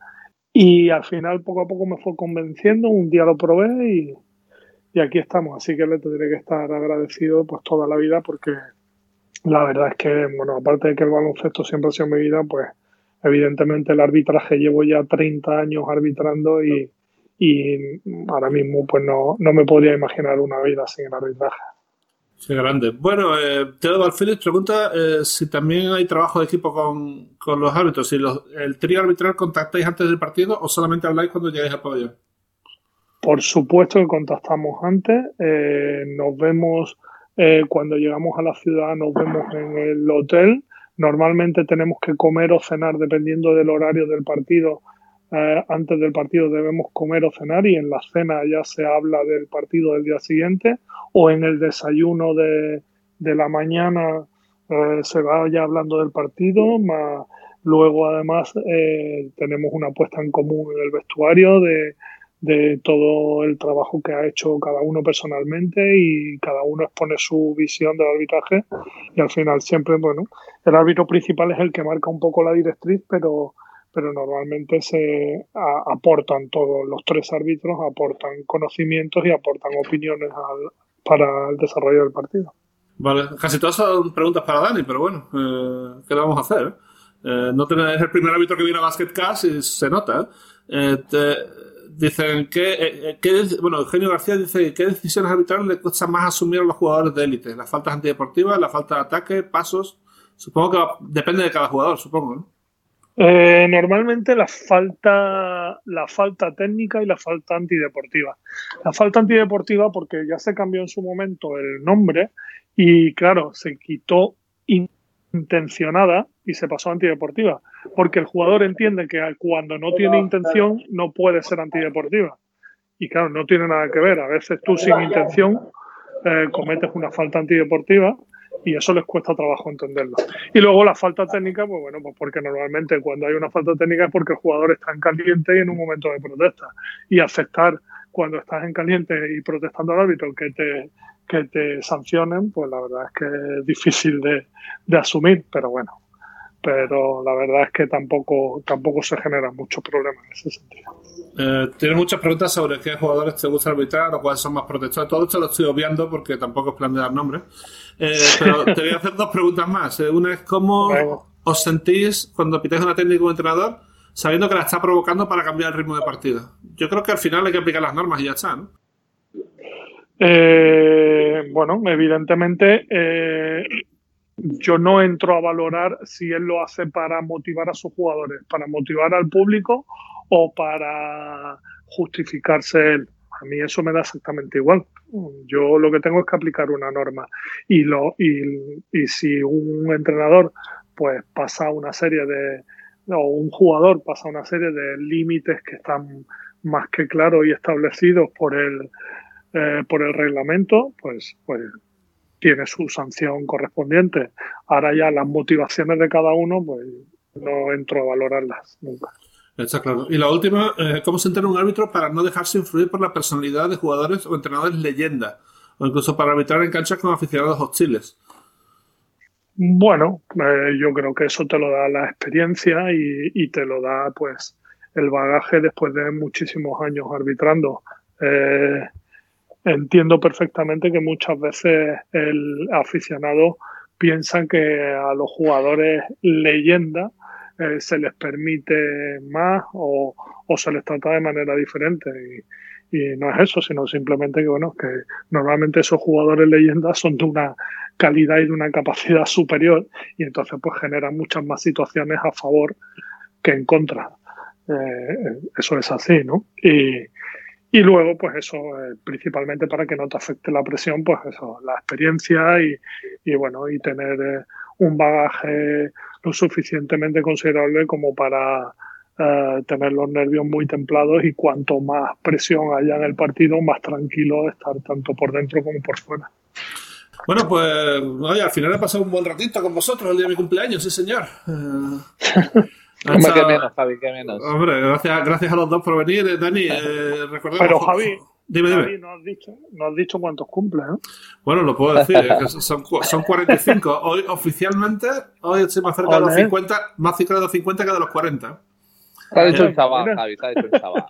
Y al final, poco a poco me fue convenciendo, un día lo probé y, y aquí estamos. Así que le tendré que estar agradecido pues toda la vida porque la verdad es que, bueno, aparte de que el baloncesto siempre ha sido mi vida, pues evidentemente el arbitraje llevo ya 30 años arbitrando y, y ahora mismo pues no, no me podría imaginar una vida sin el arbitraje. Qué grande. Bueno, eh, Teodoro Alférez pregunta eh, si también hay trabajo de equipo con, con los árbitros. Si los, el trío arbitral contactáis antes del partido o solamente habláis cuando llegáis al pabellón. Por supuesto que contactamos antes. Eh, nos vemos eh, cuando llegamos a la ciudad, nos vemos en el hotel. Normalmente tenemos que comer o cenar dependiendo del horario del partido eh, antes del partido debemos comer o cenar y en la cena ya se habla del partido del día siguiente o en el desayuno de, la mañana eh, se va ya hablando del partido, más luego además eh, tenemos una puesta en común en el vestuario de, de todo el trabajo que ha hecho cada uno personalmente y cada uno expone su visión del arbitraje y al final siempre, bueno, el árbitro principal es el que marca un poco la directriz, pero pero normalmente se aportan todos los tres árbitros, aportan conocimientos y aportan opiniones para el desarrollo del partido. Vale, casi todas son preguntas para Dani, pero bueno, eh, ¿qué le vamos a hacer? Eh, no es el primer árbitro que viene a Basket Cast y se nota. Eh, dicen que, bueno, Eugenio García dice qué decisiones arbitrales le cuesta más asumir a los jugadores de élite, las faltas antideportivas, la falta de ataque, pasos. Supongo que depende de cada jugador, supongo, ¿no? Eh, normalmente la falta, la falta técnica y la falta antideportiva. La falta antideportiva porque ya se cambió en su momento el nombre y claro, se quitó intencionada y se pasó a antideportiva. Porque el jugador entiende que cuando no tiene intención no puede ser antideportiva. Y claro, no tiene nada que ver. A veces tú sin intención eh, cometes una falta antideportiva y eso les cuesta trabajo entenderlo. Y luego la falta técnica, pues bueno, pues porque normalmente cuando hay una falta técnica es porque el jugador está en caliente y en un momento de protesta. Y aceptar cuando estás en caliente y protestando al árbitro que te, que te sancionen, pues la verdad es que es difícil de, asumir, pero bueno. Pero la verdad es que tampoco, tampoco se generan muchos problemas en ese sentido. Eh, Tienes muchas preguntas sobre qué jugadores te gusta arbitrar o cuáles son más protectores. Todo esto lo estoy obviando porque tampoco es plan de dar nombres. Eh, pero te voy a hacer dos preguntas más. Eh, una es cómo os sentís cuando pitáis una técnica como entrenador sabiendo que la está provocando para cambiar el ritmo de partido. Yo creo que al final hay que aplicar las normas y ya está, ¿no? Eh, bueno, evidentemente eh, yo no entro a valorar si él lo hace para motivar a sus jugadores, para motivar al público o para justificarse él. A mí eso me da exactamente igual. Yo lo que tengo es que aplicar una norma. Y, lo, y, y si un entrenador pues pasa una serie de, o un jugador pasa una serie de límites que están más que claros y establecidos por el, eh, por el reglamento, pues, pues tiene su sanción correspondiente. Ahora ya las motivaciones de cada uno, pues no entro a valorarlas nunca. Está claro. Y la última, eh, ¿cómo se entera un árbitro para no dejarse influir por la personalidad de jugadores o entrenadores leyenda? O incluso para arbitrar en canchas con aficionados hostiles. Bueno, eh, yo creo que eso te lo da la experiencia y, y, te lo da pues el bagaje después de muchísimos años arbitrando. Eh, entiendo perfectamente que muchas veces el aficionado piensa que a los jugadores leyenda eh, se les permite más o, se les trata de manera diferente. Y, y, no es eso, sino simplemente que, bueno, que normalmente esos jugadores leyendas son de una calidad y de una capacidad superior y entonces pues generan muchas más situaciones a favor que en contra. Eh, eso es así, ¿no? Y, y luego, pues eso, eh, principalmente para que no te afecte la presión, pues eso, la experiencia y, y bueno, y tener eh, un bagaje lo suficientemente considerable como para eh, tener los nervios muy templados y cuanto más presión haya en el partido, más tranquilo estar tanto por dentro como por fuera. Bueno, pues oye, al final he pasado un buen ratito con vosotros el día de mi cumpleaños, sí señor. Hombre, qué menos, Javi, qué menos. Hombre, gracias, gracias a los dos por venir. Eh, Dani, eh, recordemos... Pero Javi, dime, dime. Javi, no, has dicho, no has dicho cuántos cumples, ¿no? Bueno, lo puedo decir, que son, son 45. Hoy, oficialmente, hoy estoy más cerca de los 50, más cerca de los 50 que de los 40. Te ha dicho un chaval, Javi, te ha dicho un chaval.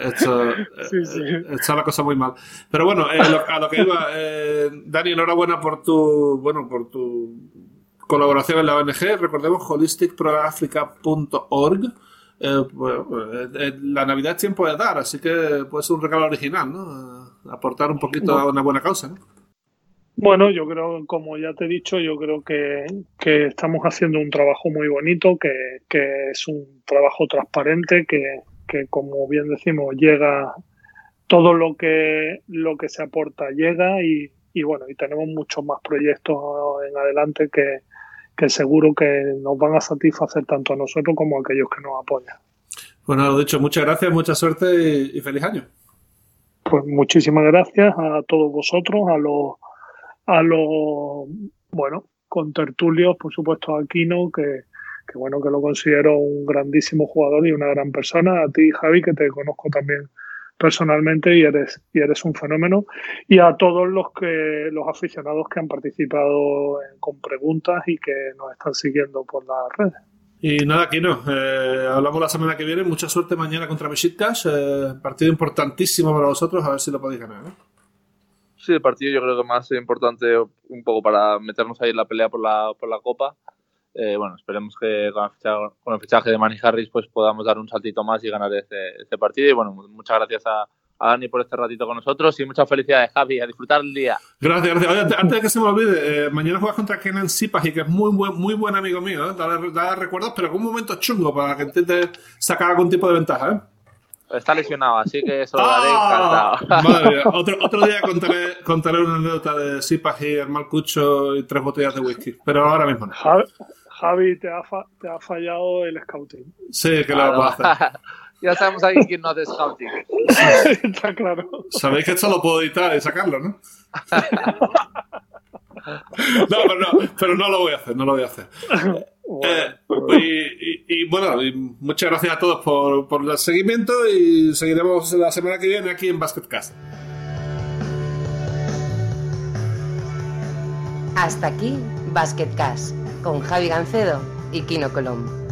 Hecho, Sí, sí. Está la cosa muy mal. Pero bueno, eh, lo- a lo que iba, eh, Dani, enhorabuena por tu, bueno, por tu colaboración en la ONG. Recordemos holisticproafrica.org. Eh, bueno, eh, eh, la Navidad es tiempo de dar, así que puede ser un regalo original, ¿no? Eh, aportar un poquito a una buena causa, ¿no? Bueno, yo creo, como ya te he dicho, yo creo que, que estamos haciendo un trabajo muy bonito, que, que es un trabajo transparente, que, que como bien decimos, llega todo lo que, lo que se aporta llega y, y bueno, y tenemos muchos más proyectos en adelante que, que seguro que nos van a satisfacer tanto a nosotros como a aquellos que nos apoyan. Bueno, lo dicho, muchas gracias, mucha suerte y, y feliz año. Pues muchísimas gracias a todos vosotros, a los, a los, bueno, con tertulios, por supuesto a Aquino, que, que bueno, que lo considero un grandísimo jugador y una gran persona, a ti Javi, que te conozco también personalmente y eres, y eres un fenómeno, y a todos los que, los aficionados que han participado en- con preguntas y que nos están siguiendo por las redes. Y nada, aquí no. Eh, hablamos la semana que viene. Mucha suerte mañana contra Besiktas. Eh, partido importantísimo para vosotros. A ver si lo podéis ganar. ¿eh? Sí, el partido yo creo que más importante un poco para meternos ahí en la pelea por la, por la Copa. Eh, bueno, esperemos que con el, fichaje, con el fichaje de Manny Harris pues podamos dar un saltito más y ganar este, este partido. Y bueno, muchas gracias a, a Dani por este ratito con nosotros y muchas felicidades, Javi, a disfrutar el día. Gracias, gracias. Oye, antes- de que se me olvide, eh, mañana juegas contra Kenan Sipahi, que es muy buen, muy buen amigo mío. ¿eh? Dale, dale recuerdos, pero con un momento chungo para que intente sacar algún tipo de ventaja. ¿eh? Está lesionado, así que se lo daré ¡Ah! encantado. Madre mía. Otro, otro día contaré, contaré una anécdota de Sipahi, el mal cucho y tres botellas de whisky. Pero ahora mismo no. Javi, te, ha fa- te ha fallado el scouting. Sí, que lo vamos a hacer. ya sabemos aquí quién no hace scouting. Está claro. Sabéis que esto lo puedo editar y sacarlo, ¿no? No, pero no, pero no lo voy a hacer, no lo voy a hacer. Eh, y, y- y, bueno, y muchas gracias a todos por, por el seguimiento y seguiremos la semana que viene aquí en Basketcast. Hasta aquí Basket Cash con Javi Gancedo y Kino Colombo.